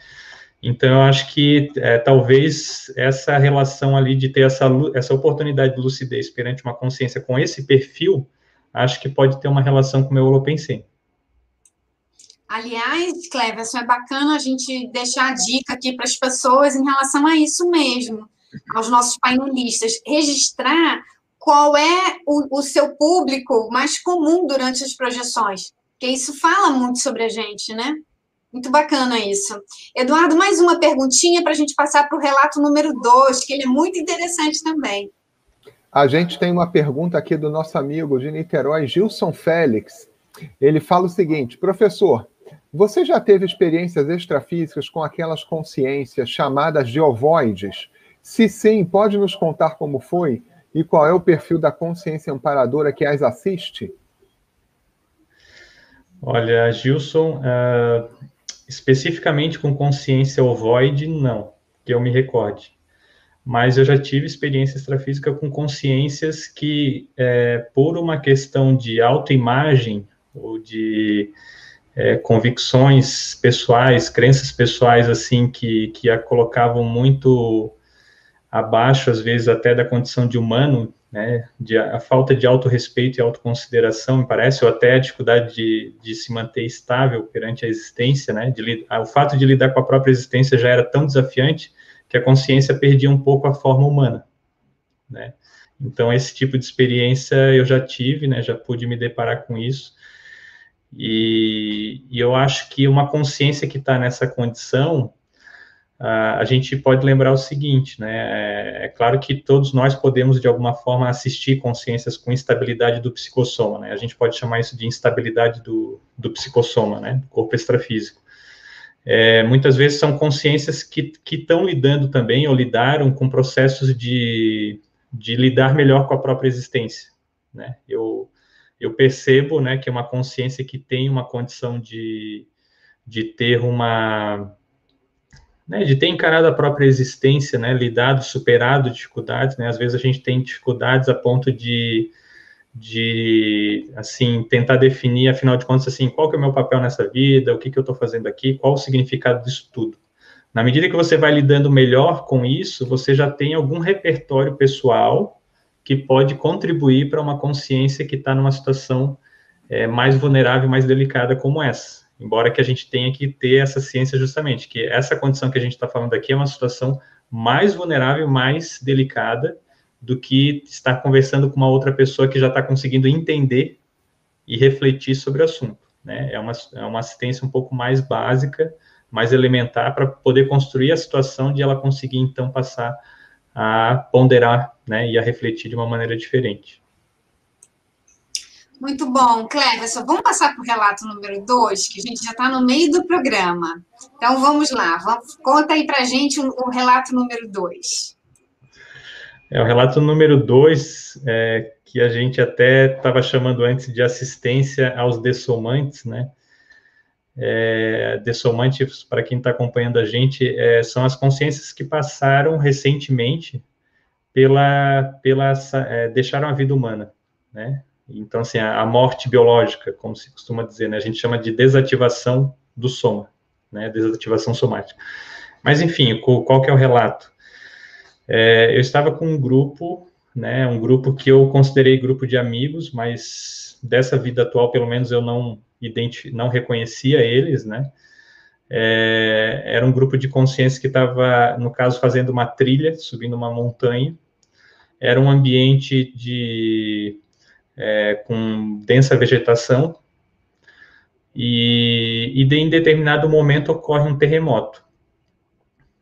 Então, eu acho que é, talvez essa relação ali de ter essa, essa oportunidade de lucidez perante uma consciência com esse perfil acho que pode ter uma relação com o meu holopensene. Aliás, Cleverson, é bacana a gente deixar a dica aqui para as pessoas em relação a isso mesmo, aos nossos painelistas, registrar qual é o, o seu público mais comum durante as projeções, porque isso fala muito sobre a gente, né? Muito bacana isso. Eduardo, mais uma perguntinha para a gente passar para o relato número 2, que ele é muito interessante também. A gente tem uma pergunta aqui do nosso amigo de Niterói, Gilson Félix. Ele fala o seguinte: professor, você já teve experiências extrafísicas com aquelas consciências chamadas de ovoides? Se sim, pode nos contar como foi e qual é o perfil da consciência amparadora que as assiste? Olha, Gilson, uh, especificamente com consciência ovoide, não, que eu me recorde. Mas eu já tive experiência extrafísica com consciências que, é, por uma questão de autoimagem ou de é, convicções pessoais, crenças pessoais, assim, que, que a colocavam muito abaixo, às vezes, até da condição de humano, né, de, a falta de autorrespeito e autoconsideração, me parece, ou até a dificuldade de, de se manter estável perante a existência, né, de, o fato de lidar com a própria existência já era tão desafiante que a consciência perdia um pouco a forma humana, né. Então, esse tipo de experiência eu já tive, né, já pude me deparar com isso, e, e eu acho que uma consciência que está nessa condição, a gente pode lembrar o seguinte, né? É, é, claro que todos nós podemos, de alguma forma, assistir consciências com instabilidade do psicossoma, né? A gente pode chamar isso de instabilidade do, do psicossoma, né? Corpo extrafísico. É, muitas vezes são consciências que estão lidando também, ou lidaram com processos de, de lidar melhor com a própria existência, né? Eu, eu percebo, né, que é uma consciência que tem uma condição de, de ter uma... Né, de ter encarado a própria existência, né, lidado, superado dificuldades, né, às vezes a gente tem dificuldades a ponto de, de, assim, tentar definir, afinal de contas, assim, qual que é o meu papel nessa vida, o que que eu estou fazendo aqui, qual o significado disso tudo. Na medida que você vai lidando melhor com isso, você já tem algum repertório pessoal que pode contribuir para uma consciência que está numa situação é, mais vulnerável, mais delicada como essa. Embora que a gente tenha que ter essa ciência justamente, que essa condição que a gente está falando aqui é uma situação mais vulnerável, mais delicada do que estar conversando com uma outra pessoa que já está conseguindo entender e refletir sobre o assunto. Né? É, uma, é uma assistência um pouco mais básica, mais elementar, para poder construir a situação de ela conseguir, então, passar a ponderar né, e a refletir de uma maneira diferente. Muito bom, Cleverson. Vamos passar para o relato número 2, que a gente já está no meio do programa. Então, vamos lá. Vamos, conta aí para a gente o, o, relato número 2. É, o relato número 2, é, que a gente até estava chamando antes de assistência aos dessomantes, né? É, dessomantes, para quem está acompanhando a gente, é, são as consciências que passaram recentemente pela, pela é, deixaram a vida humana, né? Então, assim, a, morte biológica, como se costuma dizer, né? A gente chama de desativação do soma, né? Desativação somática. Mas, enfim, qual que é o relato? É, eu estava com um grupo, né? Um grupo que eu considerei grupo de amigos, mas dessa vida atual, pelo menos, eu não não reconhecia eles, né? É, era um grupo de consciência que estava, no caso, fazendo uma trilha, subindo uma montanha. Era um ambiente de é, com densa vegetação e, e de, em determinado momento ocorre um terremoto,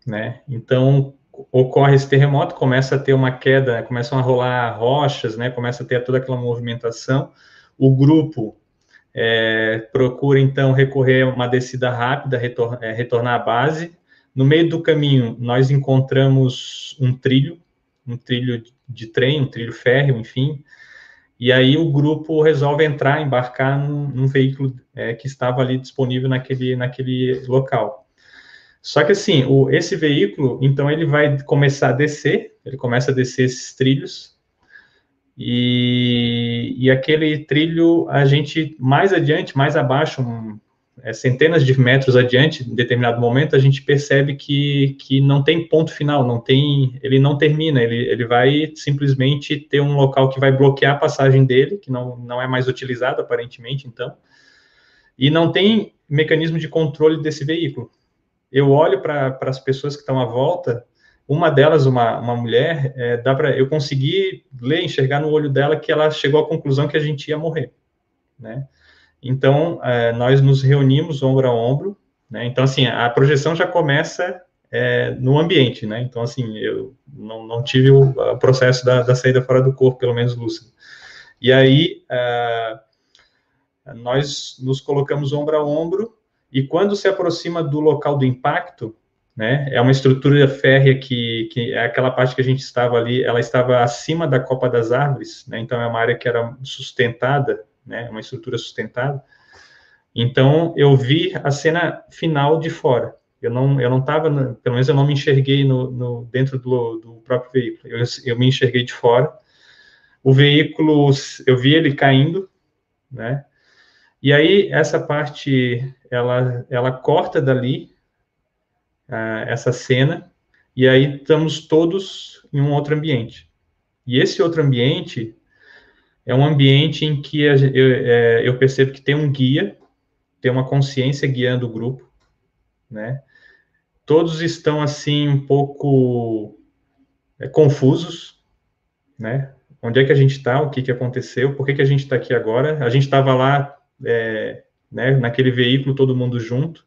né? Então ocorre esse terremoto, começa a ter uma queda, começam a rolar rochas, né? Começa a ter toda aquela movimentação. O grupo é, procura então recorrer a uma descida rápida, retor é, retornar à base. No meio do caminho, nós encontramos um trilho, um trilho de trem, um trilho férreo, enfim. E aí o grupo resolve entrar, embarcar num, num veículo é, que estava ali disponível naquele, naquele local. Só que assim, o, esse veículo, então ele vai começar a descer, ele começa a descer esses trilhos, e, e aquele trilho, a gente, mais adiante, mais abaixo, um, é, centenas de metros adiante, em determinado momento, a gente percebe que, que não tem ponto final, não tem, ele não termina, ele, ele vai simplesmente ter um local que vai bloquear a passagem dele, que não, não é mais utilizado aparentemente, então, e não tem mecanismo de controle desse veículo. Eu olho para as pessoas que estão à volta, uma delas, uma, uma mulher, é, dá para eu conseguir ler, enxergar no olho dela que ela chegou à conclusão que a gente ia morrer, né? Então, é, nós nos reunimos ombro a ombro, né? Então, assim, a projeção já começa é, no ambiente, né? Então, assim, eu não, não tive o, o processo da, da, saída fora do corpo, pelo menos lúcido. E aí, é, nós nos colocamos ombro a ombro, e quando se aproxima do local do impacto, né? É uma estrutura férrea que, que é aquela parte que a gente estava ali, ela estava acima da copa das árvores, né? Então é uma área que era sustentada né? Uma estrutura sustentada. Então, eu vi a cena final de fora. Eu não, eu não estava, pelo menos eu não me enxerguei no, no dentro do, do, próprio veículo. Eu, eu me enxerguei de fora. O veículo, eu vi ele caindo, né? E aí essa parte, ela, ela corta dali uh, essa cena e aí estamos todos em um outro ambiente. E esse outro ambiente é um ambiente em que eu, é, eu percebo que tem um guia, tem uma consciência guiando o grupo, né? Todos estão, assim, um pouco é, confusos, né? Onde é que a gente está, o que, que aconteceu, por que, que a gente está aqui agora? A gente estava lá, é, né, naquele veículo, todo mundo junto,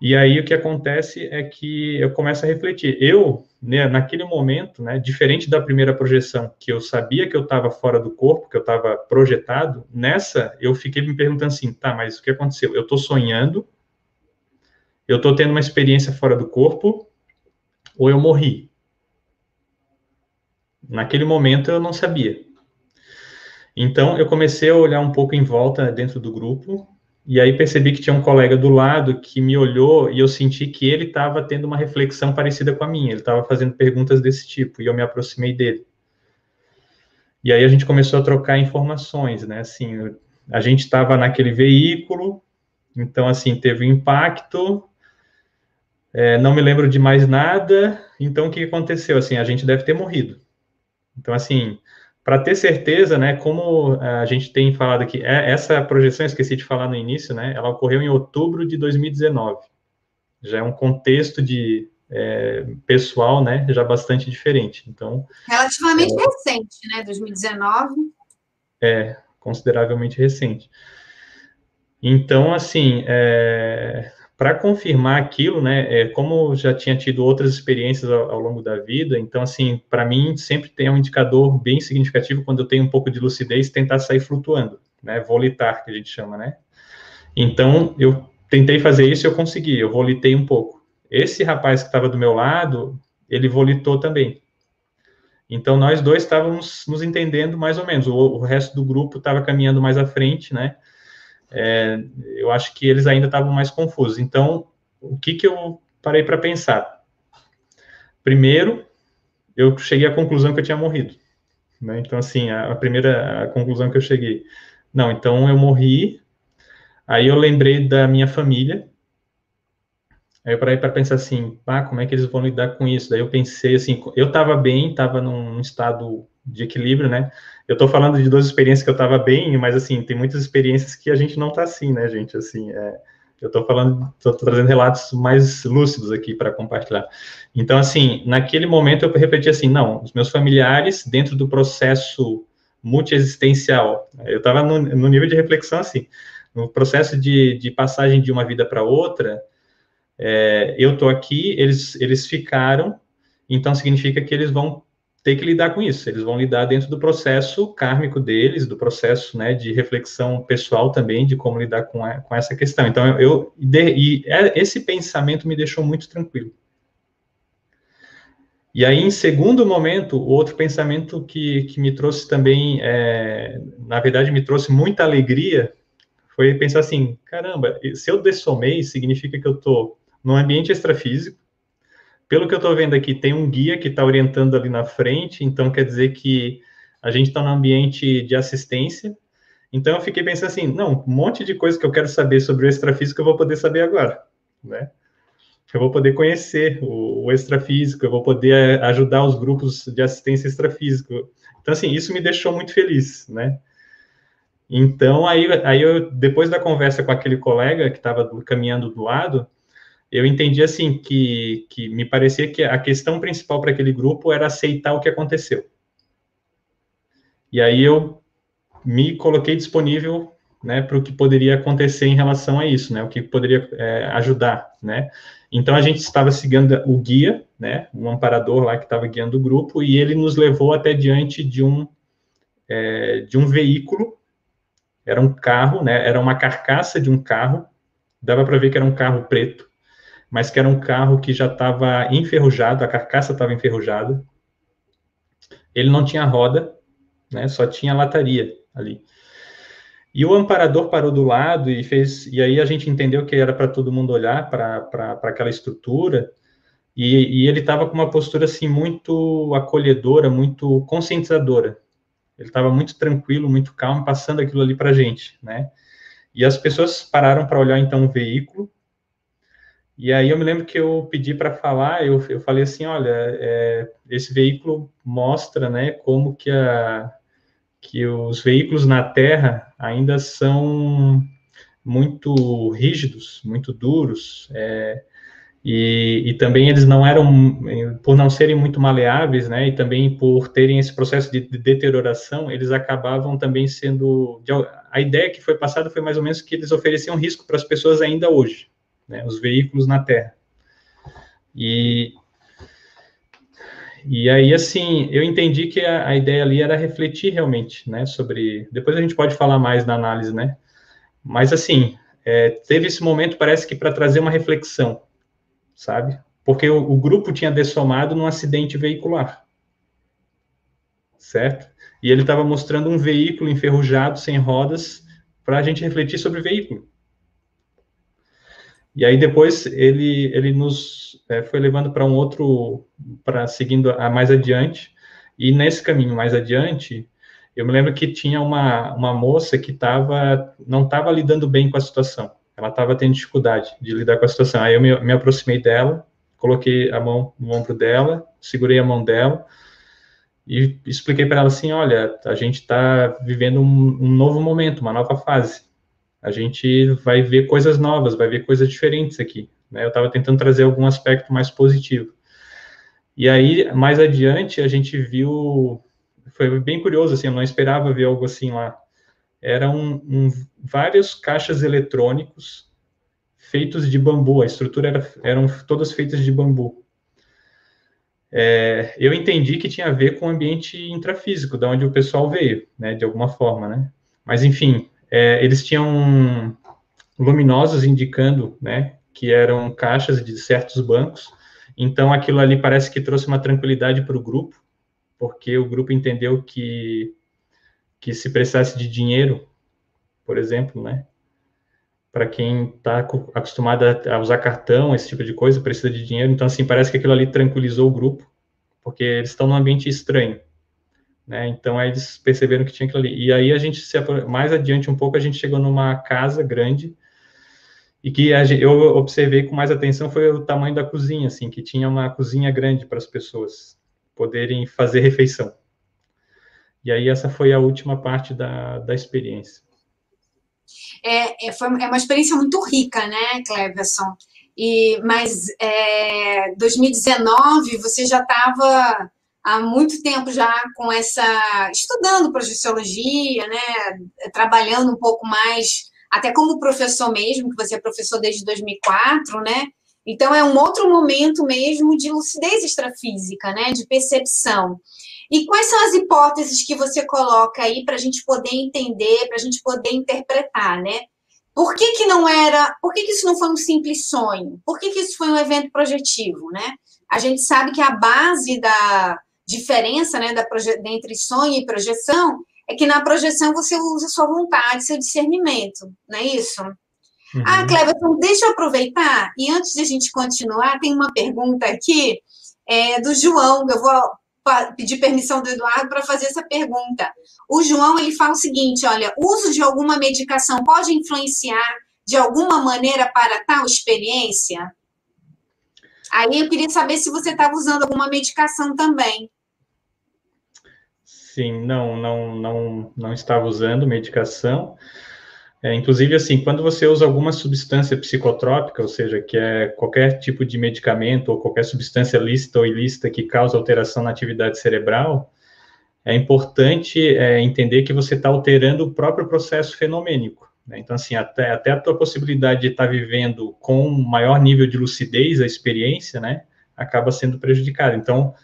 e aí o que acontece é que eu começo a refletir. Eu, né, naquele momento, né, diferente da primeira projeção, que eu sabia que eu estava fora do corpo, que eu estava projetado, nessa eu fiquei me perguntando assim, tá, mas o que aconteceu? Eu estou sonhando, eu estou tendo uma experiência fora do corpo, ou eu morri? Naquele momento eu não sabia. Então eu comecei a olhar um pouco em volta dentro do grupo e aí percebi que tinha um colega do lado que me olhou e eu senti que ele estava tendo uma reflexão parecida com a minha. Ele estava fazendo perguntas desse tipo e eu me aproximei dele. E aí a gente começou a trocar informações, né? Assim, a gente estava naquele veículo, então assim teve um impacto. É, não me lembro de mais nada. Então o que aconteceu? Assim, a gente deve ter morrido. Então assim, para ter certeza, né, como a gente tem falado aqui, é, essa projeção, esqueci de falar no início, né, ela ocorreu em outubro de 2019. Já é um contexto de é, pessoal, né, já bastante diferente. Então, relativamente é, recente, né, 2019. É, consideravelmente recente. Então, assim, é, para confirmar aquilo, né, é, como já tinha tido outras experiências ao, ao longo da vida, então, assim, para mim, sempre tem um indicador bem significativo quando eu tenho um pouco de lucidez, tentar sair flutuando, né, volitar, que a gente chama, né. Então, eu tentei fazer isso e eu consegui, eu volitei um pouco. Esse rapaz que estava do meu lado, ele volitou também. Então, nós dois estávamos nos entendendo mais ou menos, o, o resto do grupo estava caminhando mais à frente, né, é, eu acho que eles ainda estavam mais confusos. Então, o que, que eu parei para pensar? Primeiro, eu cheguei à conclusão que eu tinha morrido. Né? Então, assim, a, a, primeira a conclusão que eu cheguei, não, então eu morri. Aí eu lembrei da minha família. Aí eu parei para pensar assim, ah, como é que eles vão lidar com isso? Daí eu pensei assim, eu estava bem, estava num estado de equilíbrio, né? Eu tô falando de duas experiências que eu tava bem, mas assim, tem muitas experiências que a gente não tá assim, né, gente? Assim, é, eu tô falando, tô trazendo relatos mais lúcidos aqui para compartilhar. Então, assim, naquele momento eu repeti assim, não, os meus familiares, dentro do processo multiexistencial, eu estava no, no, nível de reflexão assim, no processo de, de passagem de uma vida para outra, é, eu tô aqui, eles, eles ficaram, então significa que eles vão ter que lidar com isso. Eles vão lidar dentro do processo kármico deles, do processo né, de reflexão pessoal também, de como lidar com, a, com essa questão. Então, eu, de, e é, esse pensamento me deixou muito tranquilo. E aí, em segundo momento, o outro pensamento que, que me trouxe também, é, na verdade, me trouxe muita alegria, foi pensar assim, caramba, se eu dessomei, significa que eu estou num ambiente extrafísico, pelo que eu estou vendo aqui, tem um guia que está orientando ali na frente, então quer dizer que a gente está no ambiente de assistência, Então eu fiquei pensando assim, não, um monte de coisa que eu quero saber sobre o extrafísico eu vou poder saber agora, né? Eu vou poder conhecer o, o extrafísico, eu vou poder ajudar os grupos de assistência extrafísica. Então, assim, isso me deixou muito feliz, né? Então, aí, aí eu, depois da conversa com aquele colega que estava caminhando do lado, eu entendi assim que, que me parecia que a questão principal para aquele grupo era aceitar o que aconteceu. E aí eu me coloquei disponível né, para o que poderia acontecer em relação a isso, né, o que poderia é, ajudar, né. Então a gente estava seguindo o guia, né, um amparador lá que estava guiando o grupo e ele nos levou até diante de um é, de um veículo, era um carro, né, era uma carcaça de um carro, dava para ver que era um carro preto, mas que era um carro que já estava enferrujado, a carcaça estava enferrujada, ele não tinha roda, né? Só tinha lataria ali. E o amparador parou do lado e fez, e aí a gente entendeu que era para todo mundo olhar para aquela estrutura, e, e ele estava com uma postura assim muito acolhedora, muito conscientizadora. Ele estava muito tranquilo, muito calmo, passando aquilo ali para gente, né? E as pessoas pararam para olhar então o veículo, e aí eu me lembro que eu pedi para falar, eu, eu falei assim, olha, é, esse veículo mostra, né, como que a, que os veículos na Terra ainda são muito rígidos, muito duros, é, e, e, também eles não eram, por não serem muito maleáveis, né, e também por terem esse processo de, de deterioração, eles acabavam também sendo, a ideia que foi passada foi mais ou menos que eles ofereciam risco para as pessoas ainda hoje, né, os veículos na Terra. E, e aí, assim, eu entendi que a, a, ideia ali era refletir realmente, né, sobre... Depois a gente pode falar mais da análise, né? Mas, assim, é, teve esse momento, parece que para trazer uma reflexão, sabe? Porque o, o grupo tinha dessomado num acidente veicular, certo? E ele estava mostrando um veículo enferrujado, sem rodas, para a gente refletir sobre o veículo. E aí depois ele, ele nos é, foi levando para um outro, para seguindo a mais adiante, e nesse caminho mais adiante, eu me lembro que tinha uma, uma moça que tava, não estava lidando bem com a situação, ela estava tendo dificuldade de lidar com a situação, aí eu me, me aproximei dela, coloquei a mão no ombro dela, segurei a mão dela, e expliquei para ela assim, olha, a gente está vivendo um, um novo momento, uma nova fase, a gente vai ver coisas novas, vai ver coisas diferentes aqui. Né? Eu estava tentando trazer algum aspecto mais positivo. E aí, mais adiante, a gente viu, foi bem curioso, assim, eu não esperava ver algo assim lá. Eram um, vários caixas eletrônicos feitos de bambu, a estrutura era, eram todas feitas de bambu. É, eu entendi que tinha a ver com o ambiente intrafísico, da onde o pessoal veio, né, de alguma forma, né? Mas, enfim, é, eles tinham luminosos indicando, né, que eram caixas de certos bancos. Então, aquilo ali parece que trouxe uma tranquilidade para o grupo, porque o grupo entendeu que, que se precisasse de dinheiro, por exemplo, né, para quem está acostumado a usar cartão, esse tipo de coisa, precisa de dinheiro. Então, assim, parece que aquilo ali tranquilizou o grupo, porque eles estão num ambiente estranho. Né? Então, aí eles perceberam que tinha aquilo ali. E aí, a gente, se, mais adiante um pouco, a gente chegou numa casa grande, e que eu observei com mais atenção foi o tamanho da cozinha, assim, que tinha uma cozinha grande para as pessoas poderem fazer refeição. E aí, essa foi a última parte da, da experiência. É, é, foi, é uma experiência muito rica, né, Cleverson? E, mas é, 2019 você já estava há muito tempo já com essa estudando projeciologia, né, trabalhando um pouco mais até como professor mesmo, que você é professor desde 2004, né? Então é um outro momento mesmo de lucidez extrafísica, né, de percepção. E quais são as hipóteses que você coloca aí para a gente poder entender, para a gente poder interpretar, né? Por que, que não era, por que, que isso não foi um simples sonho? Por que, que isso foi um evento projetivo, né? A gente sabe que a base da, diferença né, da entre sonho e projeção é que na projeção você usa sua vontade, seu discernimento, não é isso? Uhum. Ah, Cleverton, deixa eu aproveitar, e antes de a gente continuar, tem uma pergunta aqui é, do João, eu vou pedir permissão do Eduardo para fazer essa pergunta. O João ele fala o seguinte: olha, uso de alguma medicação pode influenciar de alguma maneira para tal experiência? Aí eu queria saber se você estava usando alguma medicação também. Sim, não, não, não, não estava usando medicação. É, inclusive, assim, quando você usa alguma substância psicotrópica, ou seja, que é qualquer tipo de medicamento ou qualquer substância lícita ou ilícita que causa alteração na atividade cerebral, é importante é, entender que você está alterando o próprio processo fenomênico. Né? Então, assim, até, até a tua possibilidade de estar tá vivendo com maior nível de lucidez a experiência, né, acaba sendo prejudicada. Então,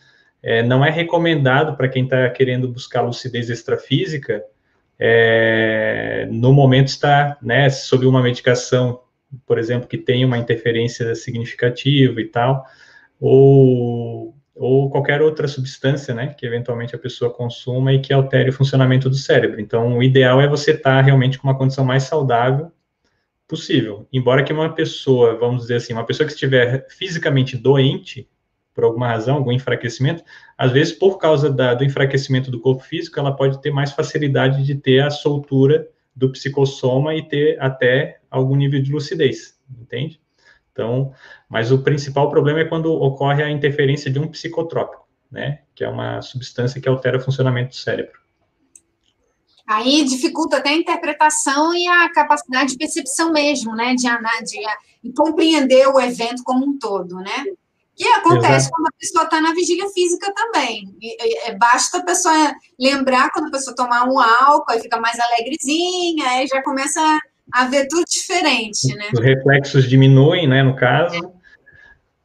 é, não é recomendado para quem está querendo buscar lucidez extrafísica é, no momento está né, sob uma medicação, por exemplo, que tem uma interferência significativa e tal, ou, ou qualquer outra substância, né, que eventualmente a pessoa consuma e que altere o funcionamento do cérebro. Então, o ideal é você estar tá realmente com uma condição mais saudável possível. Embora que uma pessoa, vamos dizer assim, uma pessoa que estiver fisicamente doente, por alguma razão, algum enfraquecimento, às vezes, por causa da, do enfraquecimento do corpo físico, ela pode ter mais facilidade de ter a soltura do psicossoma e ter até algum nível de lucidez, entende? Então, mas o principal problema é quando ocorre a interferência de um psicotrópico, né? Que é uma substância que altera o funcionamento do cérebro. Aí dificulta até a interpretação e a capacidade de percepção mesmo, né? De, de, de compreender o evento como um todo, né? Que acontece Exato. quando a pessoa está na vigília física também. E, e, é, basta a pessoa lembrar quando a pessoa tomar um álcool, aí fica mais alegrezinha, aí já começa a ver tudo diferente, né? Os reflexos diminuem, né, no caso. É.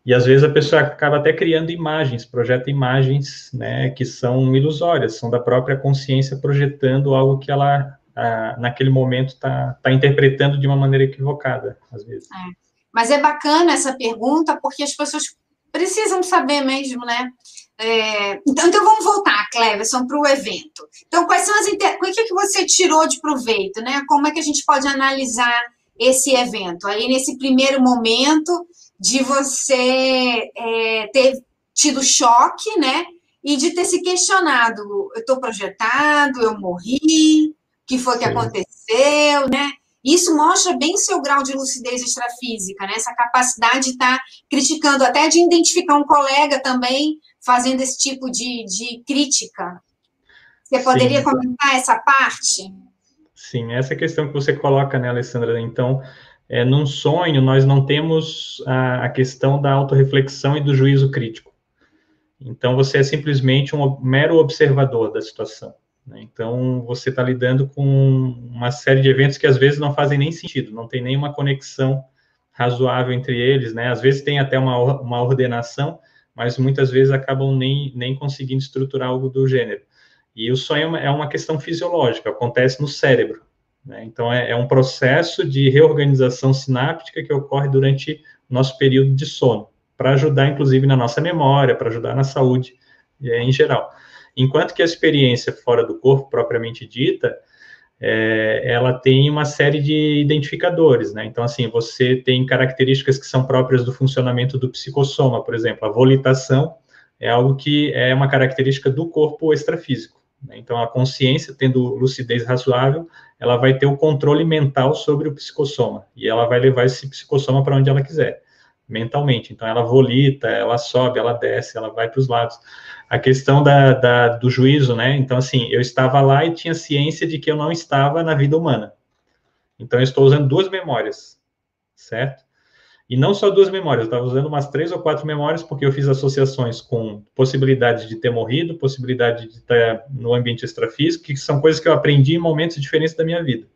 E às vezes a pessoa acaba até criando imagens, projeta imagens, né, que são ilusórias, são da própria consciência projetando algo que ela, a, naquele momento, está tá interpretando de uma maneira equivocada, às vezes. É. Mas é bacana essa pergunta, porque as pessoas precisam saber mesmo, né? É, então, então, vamos voltar, Cleverson, para o evento. Então, quais são as inter... o que, é que você tirou de proveito, né? Como é que a gente pode analisar esse evento? Aí, nesse primeiro momento de você é, ter tido choque, né? E de ter se questionado, eu estou projetado, eu morri, o que foi que aconteceu, né? Isso mostra bem seu grau de lucidez extrafísica, né? Essa capacidade de estar tá criticando, até de identificar um colega também fazendo esse tipo de, de crítica. Você poderia Sim. comentar essa parte? Sim, essa questão que você coloca, né, Alessandra? Então, é, num sonho, nós não temos a, a questão da autorreflexão e do juízo crítico. Então, você é simplesmente um mero observador da situação. Né? Então, você está lidando com uma série de eventos que às vezes não fazem nem sentido, não tem nenhuma conexão razoável entre eles, né? Às vezes tem até uma, uma ordenação, mas muitas vezes acabam nem, nem conseguindo estruturar algo do gênero. E o sonho é uma questão fisiológica, acontece no cérebro. Né? Então, é, é um processo de reorganização sináptica que ocorre durante nosso período de sono, para ajudar, inclusive, na nossa memória, para ajudar na saúde é, em geral. Enquanto que a experiência fora do corpo, propriamente dita, é, ela tem uma série de identificadores, né? Então, assim, você tem características que são próprias do funcionamento do psicossoma, por exemplo, a volitação é algo que é uma característica do corpo extrafísico. Né? Então, a consciência, tendo lucidez razoável, ela vai ter o controle mental sobre o psicossoma, e ela vai levar esse psicossoma para onde ela quiser mentalmente. Então, ela volita, ela sobe, ela desce, ela vai para os lados. A questão da, da, do juízo, né? Então, assim, eu estava lá e tinha ciência de que eu não estava na vida humana. Então, eu estou usando duas memórias, certo? E não só duas memórias, eu estava usando umas três ou quatro memórias, porque eu fiz associações com possibilidade de ter morrido, possibilidade de estar no ambiente extrafísico, que são coisas que eu aprendi em momentos diferentes da minha vida,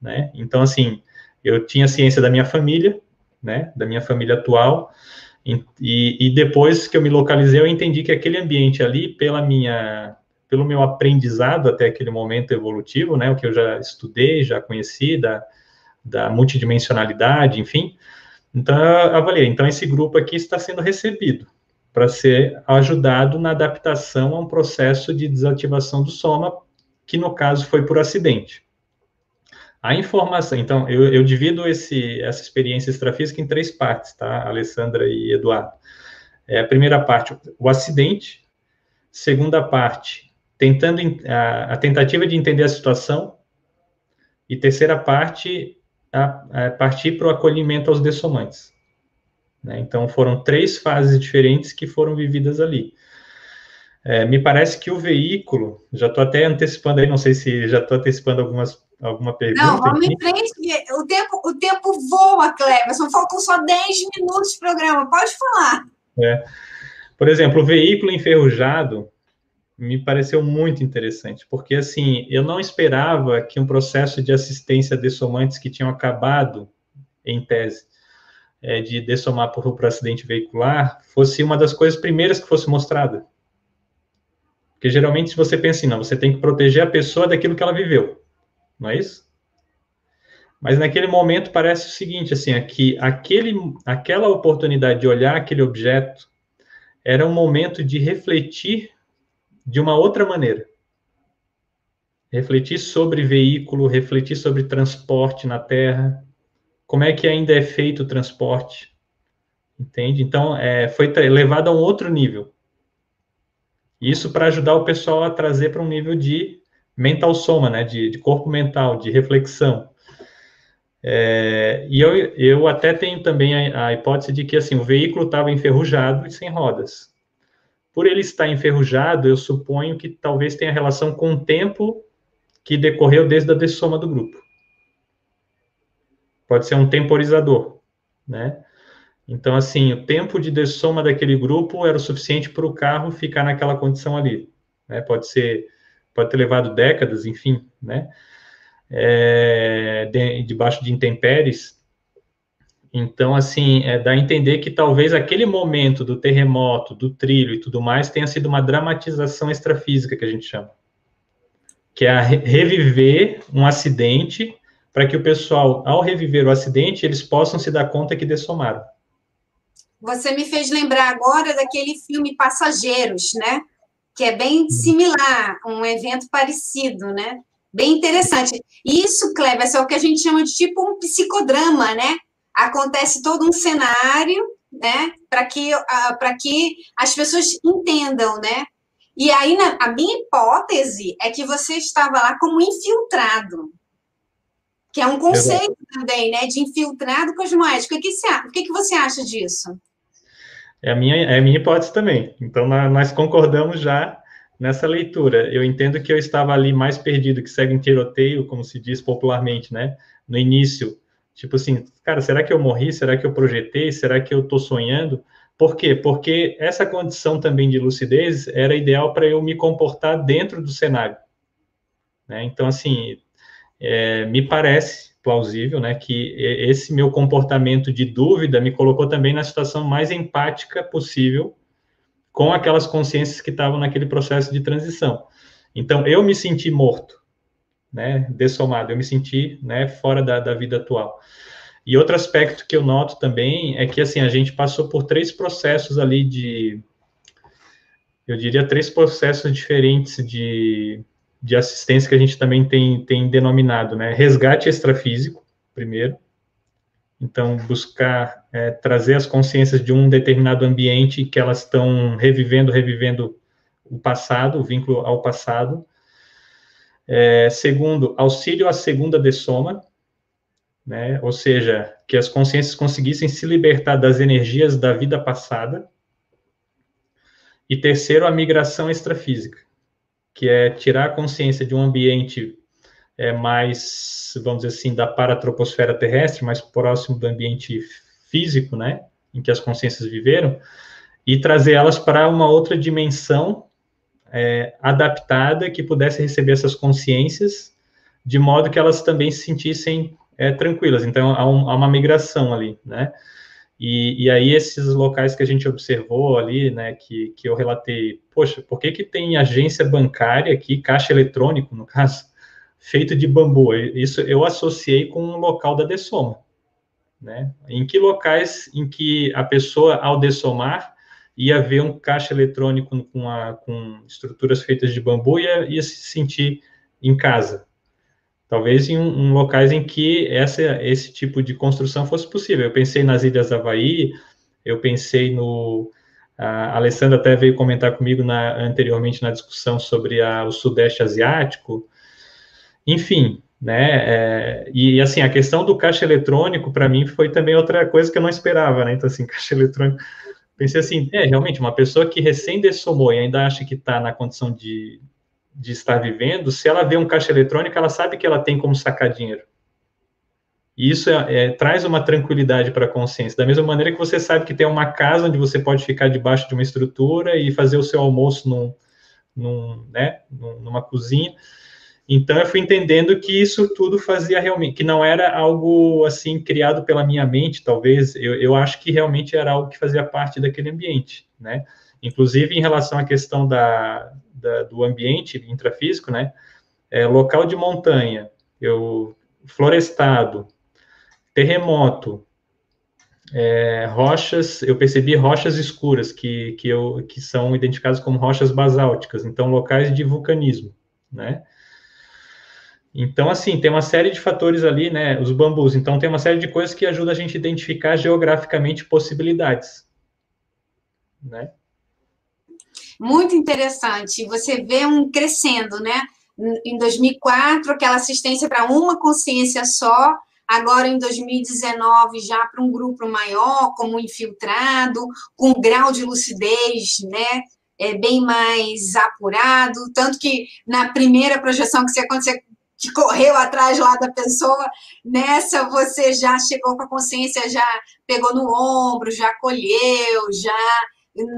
né? Então, assim, eu tinha ciência da minha família, né, da minha família atual. E, e, depois que eu me localizei, eu entendi que aquele ambiente ali, pela minha, pelo meu aprendizado até aquele momento evolutivo, né, o que eu já estudei, já conheci da, da multidimensionalidade, enfim. Então, eu avaliei. Então, esse grupo aqui está sendo recebido para ser ajudado na adaptação a um processo de desativação do soma, que no caso foi por acidente. A informação, então, eu, eu divido esse, essa experiência extrafísica em três partes, tá, Alessandra e Eduardo. É, a primeira parte, o acidente, Segunda parte, tentando a, a tentativa de entender a situação. E terceira parte, a, a partir para o acolhimento aos dessomantes. Né? Então, foram três fases diferentes que foram vividas ali. É, me parece que o veículo, já estou até antecipando aí, não sei se já estou antecipando algumas, alguma pergunta. Não, vamos em frente, o tempo, o tempo voa, Cleverson, faltam só 10 minutos de programa, pode falar. É. Por exemplo, o veículo enferrujado me pareceu muito interessante, porque assim, eu não esperava que um processo de assistência de somantes que tinham acabado, em tese, é, de dessomar por, por acidente veicular, fosse uma das coisas primeiras que fosse mostrada. Porque geralmente, se você pensa assim, não, você tem que proteger a pessoa daquilo que ela viveu, não é isso? Mas naquele momento parece o seguinte, assim, aqui, aquele, aquela oportunidade de olhar aquele objeto era um momento de refletir de uma outra maneira. Refletir sobre veículo, refletir sobre transporte na Terra, como é que ainda é feito o transporte, entende? Então, é, foi levado a um outro nível. Isso para ajudar o pessoal a trazer para um nível de mental soma, né, de, de corpo mental, de reflexão. É, e eu, eu até tenho também a, a hipótese de que assim o veículo estava enferrujado e sem rodas. Por ele estar enferrujado, eu suponho que talvez tenha relação com o tempo que decorreu desde a dessoma do grupo pode ser um temporizador, né? Então, assim, o tempo de dessoma daquele grupo era o suficiente para o carro ficar naquela condição ali, né? Pode ser, pode ter levado décadas, enfim, né? É, de, debaixo de intempéries. Então, assim, é, dá a entender que talvez aquele momento do terremoto, do trilho e tudo mais tenha sido uma dramatização extrafísica, que a gente chama. Que é reviver um acidente para que o pessoal, ao reviver o acidente, eles possam se dar conta que dessomaram. Você me fez lembrar agora daquele filme Passageiros, né? Que é bem uhum. similar, um evento parecido, né? Bem interessante. Isso, Kleber, é o que a gente chama de tipo um psicodrama, né? Acontece todo um cenário, né? Para que, uh, que as pessoas entendam, né? E aí, na, a minha hipótese é que você estava lá como infiltrado que é um conceito também, né, de infiltrado cosmoético. O que, você, o que você acha disso? É a minha, é a minha hipótese também. Então, nós concordamos já nessa leitura. Eu entendo que eu estava ali mais perdido que segue em tiroteio, como se diz popularmente, né? No início. Tipo assim, cara, será que eu morri? Será que eu projetei? Será que eu estou sonhando? Por quê? Porque essa condição também de lucidez era ideal para eu me comportar dentro do cenário. Né? Então, assim, é, me parece plausível, né, que esse meu comportamento de dúvida me colocou também na situação mais empática possível com aquelas consciências que estavam naquele processo de transição. Então, eu me senti morto, né, dessomado, eu me senti, né, fora da, da vida atual. E outro aspecto que eu noto também é que, assim, a gente passou por três processos ali de, eu diria, três processos diferentes de de assistência que a gente também tem, tem denominado, né? Resgate extrafísico, primeiro. Então, buscar é, trazer as consciências de um determinado ambiente que elas estão revivendo, revivendo o passado, o vínculo ao passado. É, segundo, auxílio à segunda dessoma, né? Ou seja, que as consciências conseguissem se libertar das energias da vida passada. E terceiro, a migração extrafísica que é tirar a consciência de um ambiente é, mais, vamos dizer assim, da paratroposfera terrestre, mais próximo do ambiente físico, né, em que as consciências viveram, e trazer elas para uma outra dimensão é, adaptada que pudesse receber essas consciências, de modo que elas também se sentissem é, tranquilas. Então, há, um, há uma migração ali, né, e, e, aí esses locais que a gente observou ali, né, que, que eu relatei, poxa, por que que tem agência bancária aqui, caixa eletrônico, no caso, feito de bambu? Isso eu associei com o local da dessoma, né? Em que locais em que a pessoa, ao dessomar, ia ver um caixa eletrônico com, a, com estruturas feitas de bambu e ia, ia se sentir em casa, talvez em, um, locais em que essa, esse tipo de construção fosse possível. Eu pensei nas Ilhas Havaí, eu pensei no, A Alessandra até veio comentar comigo na, anteriormente na discussão sobre a, o Sudeste Asiático. Enfim, né? É, e assim, a questão do caixa eletrônico, para mim, foi também outra coisa que eu não esperava, né? Então, assim, caixa eletrônico. Pensei assim, é, realmente, uma pessoa que recém dessomou e ainda acha que está na condição de, de estar vivendo, se ela vê um caixa eletrônico, ela sabe que ela tem como sacar dinheiro. E isso é, é, traz uma tranquilidade para a consciência. Da mesma maneira que você sabe que tem uma casa onde você pode ficar debaixo de uma estrutura e fazer o seu almoço num, num, né, numa cozinha. Então eu fui entendendo que isso tudo fazia realmente, que não era algo assim criado pela minha mente, talvez. Eu, eu acho que realmente era algo que fazia parte daquele ambiente, né? Inclusive em relação à questão da, da do ambiente intrafísico, né? É, local de montanha, eu florestado, terremoto, é, rochas, eu percebi rochas escuras que, que, eu, que são identificadas como rochas basálticas, então locais de vulcanismo, né? Então, assim, tem uma série de fatores ali, né, os bambus, então tem uma série de coisas que ajudam a gente a identificar geograficamente possibilidades, né? Muito interessante, você vê um crescendo, né? Em 2004, aquela assistência para uma consciência só, agora em 2019 já para um grupo maior, como infiltrado, com grau de lucidez, né, é bem mais apurado, tanto que na primeira projeção que você aconteceu, que correu atrás lá da pessoa, nessa você já chegou com a consciência, já pegou no ombro, já colheu, já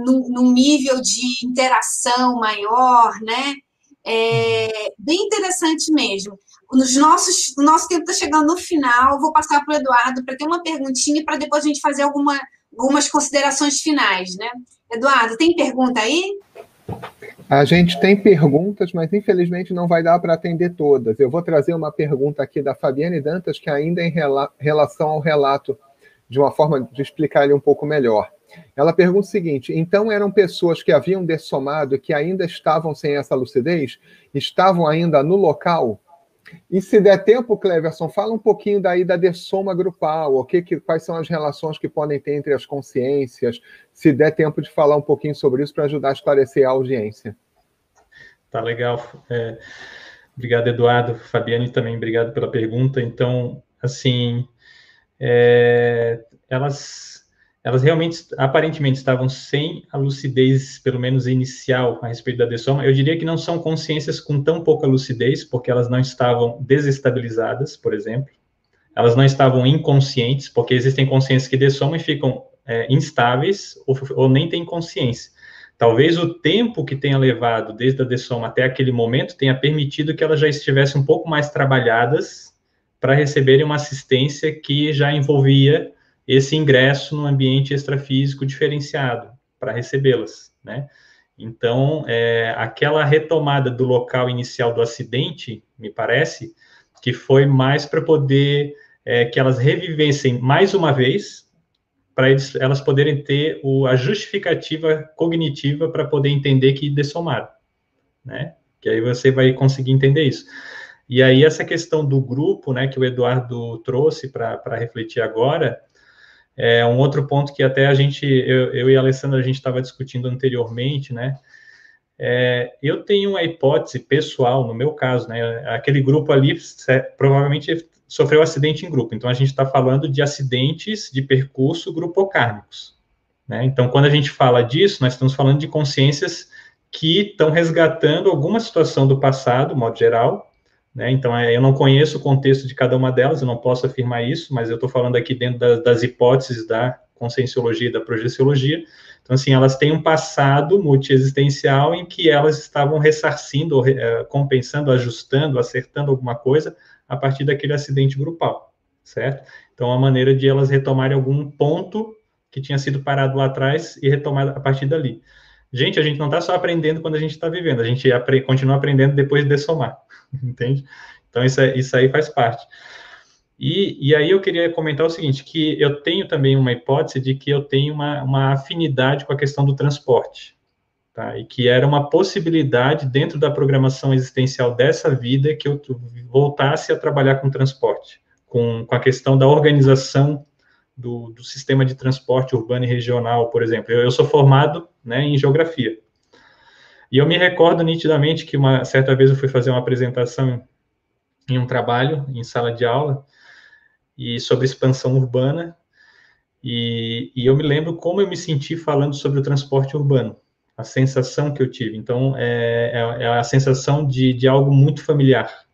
num, num nível de interação maior, né? É bem interessante mesmo nos nossos, o nosso tempo está chegando no final. Vou passar para o Eduardo para ter uma perguntinha para depois a gente fazer alguma, algumas considerações finais, né? Eduardo, tem pergunta aí? A gente tem perguntas, mas infelizmente não vai dar para atender todas. Eu vou trazer uma pergunta aqui da Fabiane Dantas, que ainda é em rela relação ao relato, de uma forma de explicar ele um pouco melhor. Ela pergunta o seguinte: então eram pessoas que haviam dessomado que ainda estavam sem essa lucidez? Estavam ainda no local? E se der tempo, Cleverson, fala um pouquinho daí da dessoma grupal, o que, que, quais são as relações que podem ter entre as consciências, se der tempo de falar um pouquinho sobre isso para ajudar a esclarecer a audiência. Tá legal. É, obrigado, Eduardo. Fabiane também, obrigado pela pergunta. Então, assim, é, elas elas realmente, aparentemente, estavam sem a lucidez, pelo menos inicial, a respeito da dessoma. Eu diria que não são consciências com tão pouca lucidez, porque elas não estavam desestabilizadas, por exemplo. Elas não estavam inconscientes, porque existem consciências que dessomam e ficam é, instáveis ou, ou nem têm consciência. Talvez o tempo que tenha levado desde a dessoma até aquele momento tenha permitido que elas já estivessem um pouco mais trabalhadas para receberem uma assistência que já envolvia esse ingresso no ambiente extrafísico diferenciado para recebê-las, né? Então, é, aquela retomada do local inicial do acidente, me parece, que foi mais para poder é, que elas revivessem mais uma vez, para elas poderem ter o, a justificativa cognitiva para poder entender que dessomaram, né? Que aí você vai conseguir entender isso. E aí, essa questão do grupo, né, que o Eduardo trouxe para refletir agora, é um outro ponto que até a gente, eu, eu e a Alessandra, a gente estava discutindo anteriormente, né? É, eu tenho uma hipótese pessoal, no meu caso, né? Aquele grupo ali provavelmente sofreu acidente em grupo. Então, a gente está falando de acidentes de percurso grupocármicos. Né? Então, quando a gente fala disso, nós estamos falando de consciências que estão resgatando alguma situação do passado, modo geral, né? Então, é, eu não conheço o contexto de cada uma delas, eu não posso afirmar isso, mas eu estou falando aqui dentro da, das hipóteses da conscienciologia e da projeciologia. Então, assim, elas têm um passado multiexistencial em que elas estavam ressarcindo, é, compensando, ajustando, acertando alguma coisa a partir daquele acidente grupal, certo? Então, a maneira de elas retomarem algum ponto que tinha sido parado lá atrás e retomar a partir dali. Gente, a gente não está só aprendendo quando a gente está vivendo, a gente apre continua aprendendo depois de somar, entende? Então, isso, é, isso aí faz parte. E, e, aí eu queria comentar o seguinte, que eu tenho também uma hipótese de que eu tenho uma, uma afinidade com a questão do transporte, tá? E que era uma possibilidade dentro da programação existencial dessa vida que eu voltasse a trabalhar com transporte, com, com a questão da organização do, do sistema de transporte urbano e regional, por exemplo. Eu, eu sou formado né, em geografia. E eu me recordo nitidamente que uma certa vez eu fui fazer uma apresentação em um trabalho, em sala de aula, e sobre expansão urbana, e, e, eu me lembro como eu me senti falando sobre o transporte urbano, a sensação que eu tive. Então, é, é, é a sensação de, de algo muito familiar.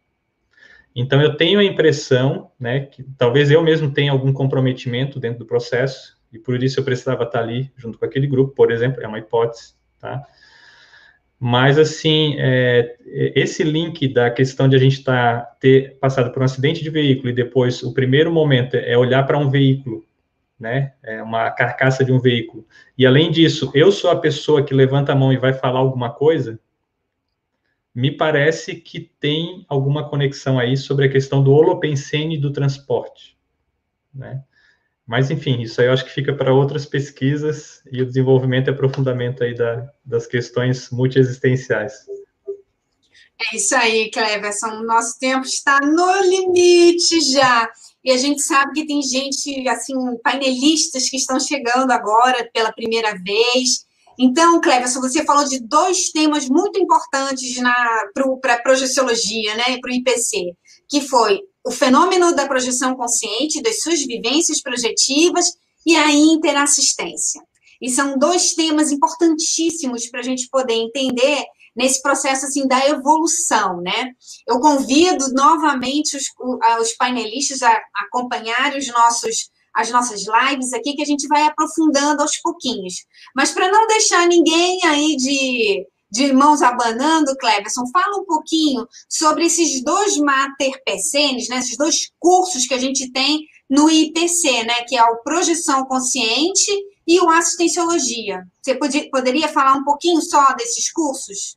Então, eu tenho a impressão, né, que talvez eu mesmo tenha algum comprometimento dentro do processo, e por isso eu precisava estar ali junto com aquele grupo, por exemplo, é uma hipótese, tá? Mas, assim, é, esse link da questão de a gente tá, ter passado por um acidente de veículo e depois o primeiro momento é olhar para um veículo, né? É uma carcaça de um veículo. E, além disso, eu sou a pessoa que levanta a mão e vai falar alguma coisa, me parece que tem alguma conexão aí sobre a questão do holopensene do transporte, né? Mas, enfim, isso aí eu acho que fica para outras pesquisas e o desenvolvimento e aprofundamento aí da, das questões multiexistenciais. É isso aí, Cleverson. Nosso tempo está no limite já. E a gente sabe que tem gente, assim, painelistas que estão chegando agora pela primeira vez. Então, Cleverson, você falou de dois temas muito importantes para a projeciologia, né, para o IPC, que foi o fenômeno da projeção consciente, das suas vivências projetivas e a interassistência. E são dois temas importantíssimos para a gente poder entender nesse processo assim da evolução, né? Eu convido novamente os, os painelistas a acompanharem os nossos as nossas lives aqui que a gente vai aprofundando aos pouquinhos. Mas para não deixar ninguém aí de de mãos abanando, Cleverson, fala um pouquinho sobre esses dois Mater né, esses dois cursos que a gente tem no IPC, né, que é o Projeção Consciente e o Assistenciologia. Você podia, poderia falar um pouquinho só desses cursos?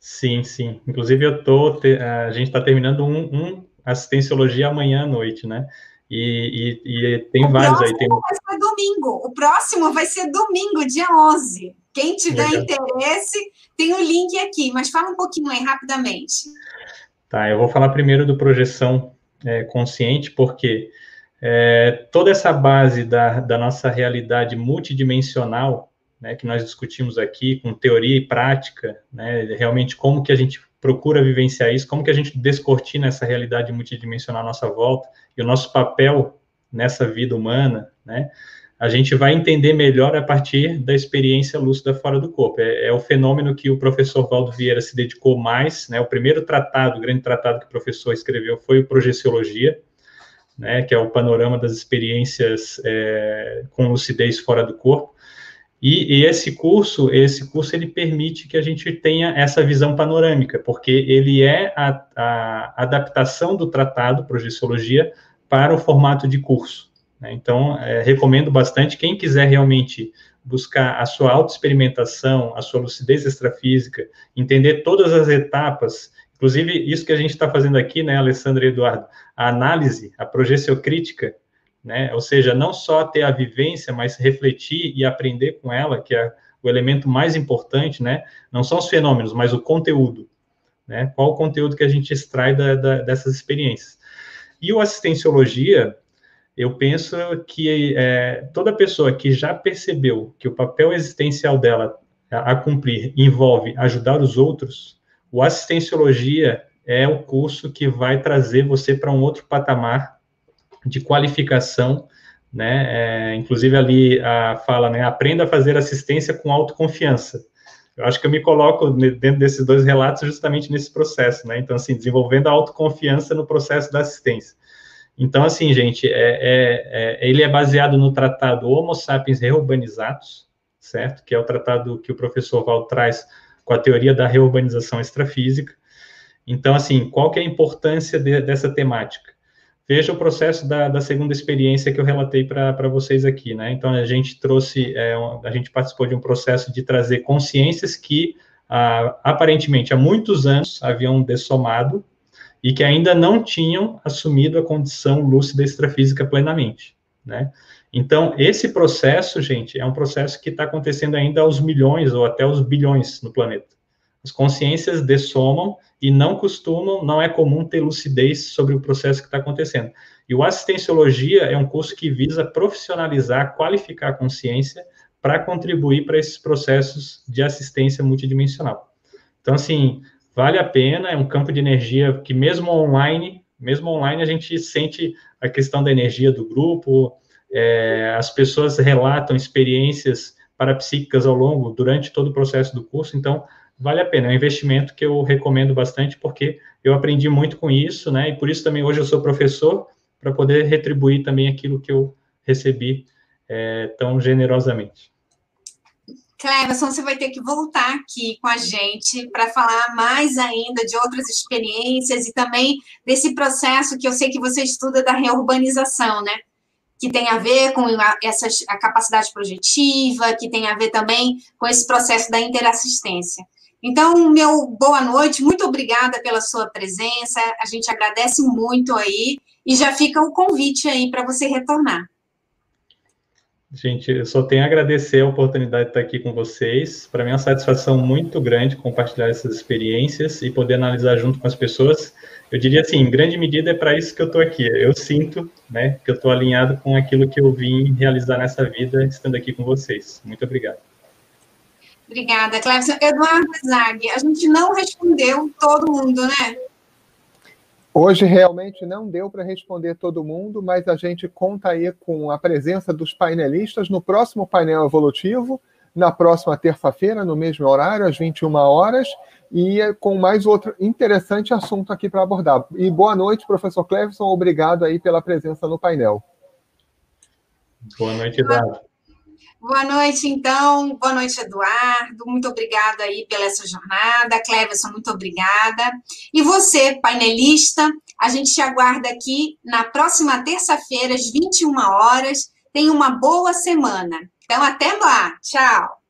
Sim, sim. Inclusive, eu tô, a gente está terminando um, um Assistenciologia amanhã à noite, né? E, e, e tem o vários aí. Tem... vai ser domingo. O próximo vai ser domingo, dia 11. Quem tiver Legal. interesse, tem o link aqui, mas fala um pouquinho aí rapidamente. Tá, eu vou falar primeiro do projeção é, consciente, porque é, toda essa base da, da nossa realidade multidimensional, né, que nós discutimos aqui, com teoria e prática, né, realmente como que a gente procura vivenciar isso, como que a gente descortina essa realidade multidimensional à nossa volta, e o nosso papel nessa vida humana, né, a gente vai entender melhor a partir da experiência lúcida fora do corpo. É, é, o fenômeno que o professor Valdo Vieira se dedicou mais, né? O primeiro tratado, o grande tratado que o professor escreveu foi o Projeciologia, né? Que é o panorama das experiências é, com lucidez fora do corpo. E, e, esse curso, esse curso, ele permite que a gente tenha essa visão panorâmica, porque ele é a, a adaptação do tratado Projeciologia para o formato de curso. Né? Então, é, recomendo bastante quem quiser realmente buscar a sua autoexperimentação, a sua lucidez extrafísica, entender todas as etapas, inclusive isso que a gente está fazendo aqui, né, Alessandra e Eduardo, a análise, a projeciocrítica, né, ou seja, não só ter a vivência, mas refletir e aprender com ela, que é o elemento mais importante, né, não são os fenômenos, mas o conteúdo, né, qual o conteúdo que a gente extrai da, da, dessas experiências. E o assistenciologia, eu penso que é, toda pessoa que já percebeu que o papel existencial dela a, a cumprir envolve ajudar os outros, o assistenciologia é o curso que vai trazer você para um outro patamar de qualificação, né? É, inclusive ali a fala, né? Aprenda a fazer assistência com autoconfiança. Eu acho que eu me coloco dentro desses dois relatos justamente nesse processo, né? Então, assim, desenvolvendo a autoconfiança no processo da assistência. Então, assim, gente, é, é, é, ele é baseado no tratado Homo sapiens reurbanizados, certo? Que é o tratado que o professor Val traz com a teoria da reurbanização extrafísica. Então, assim, qual que é a importância de, dessa temática? Veja o processo da, da segunda experiência que eu relatei para vocês aqui, né? Então, a gente trouxe, é, a gente participou de um processo de trazer consciências que, ah, aparentemente, há muitos anos haviam dessomado, e que ainda não tinham assumido a condição lúcida extrafísica plenamente, né? Então, esse processo, gente, é um processo que está acontecendo ainda aos milhões ou até aos bilhões no planeta. As consciências dessomam e não costumam, não é comum ter lucidez sobre o processo que está acontecendo. E o Assistenciologia é um curso que visa profissionalizar, qualificar a consciência para contribuir para esses processos de assistência multidimensional. Então, assim, vale a pena, é um campo de energia que mesmo online, mesmo online a gente sente a questão da energia do grupo, é, as pessoas relatam experiências parapsíquicas ao longo, durante todo o processo do curso, então vale a pena, é um investimento que eu recomendo bastante, porque eu aprendi muito com isso, né, e por isso também hoje eu sou professor, para poder retribuir também aquilo que eu recebi é, tão generosamente. Cleverson, você vai ter que voltar aqui com a gente para falar mais ainda de outras experiências e também desse processo que eu sei que você estuda da reurbanização, né? Que tem a ver com a, essa, a capacidade projetiva, que tem a ver também com esse processo da interassistência. Então, meu boa noite, muito obrigada pela sua presença, a gente agradece muito aí, e já fica o convite aí para você retornar. Gente, eu só tenho a agradecer a oportunidade de estar aqui com vocês. Para mim é uma satisfação muito grande compartilhar essas experiências e poder analisar junto com as pessoas. Eu diria assim, em grande medida é para isso que eu estou aqui. Eu sinto né, que eu estou alinhado com aquilo que eu vim realizar nessa vida, estando aqui com vocês. Muito obrigado. Obrigada, Clécia. Eduardo Zag, a gente não respondeu todo mundo, né? Hoje realmente não deu para responder todo mundo, mas a gente conta aí com a presença dos painelistas no próximo painel evolutivo, na próxima terça-feira, no mesmo horário, às 21 horas, e com mais outro interessante assunto aqui para abordar. E boa noite, professor Cleveson, obrigado aí pela presença no painel. Boa noite, Eduardo. Boa noite, então. Boa noite, Eduardo. Muito obrigada aí pela essa jornada. Cleverson, muito obrigada. E você, painelista, a gente te aguarda aqui na próxima terça-feira, às 21 horas. Tenha uma boa semana. Então, até lá. Tchau.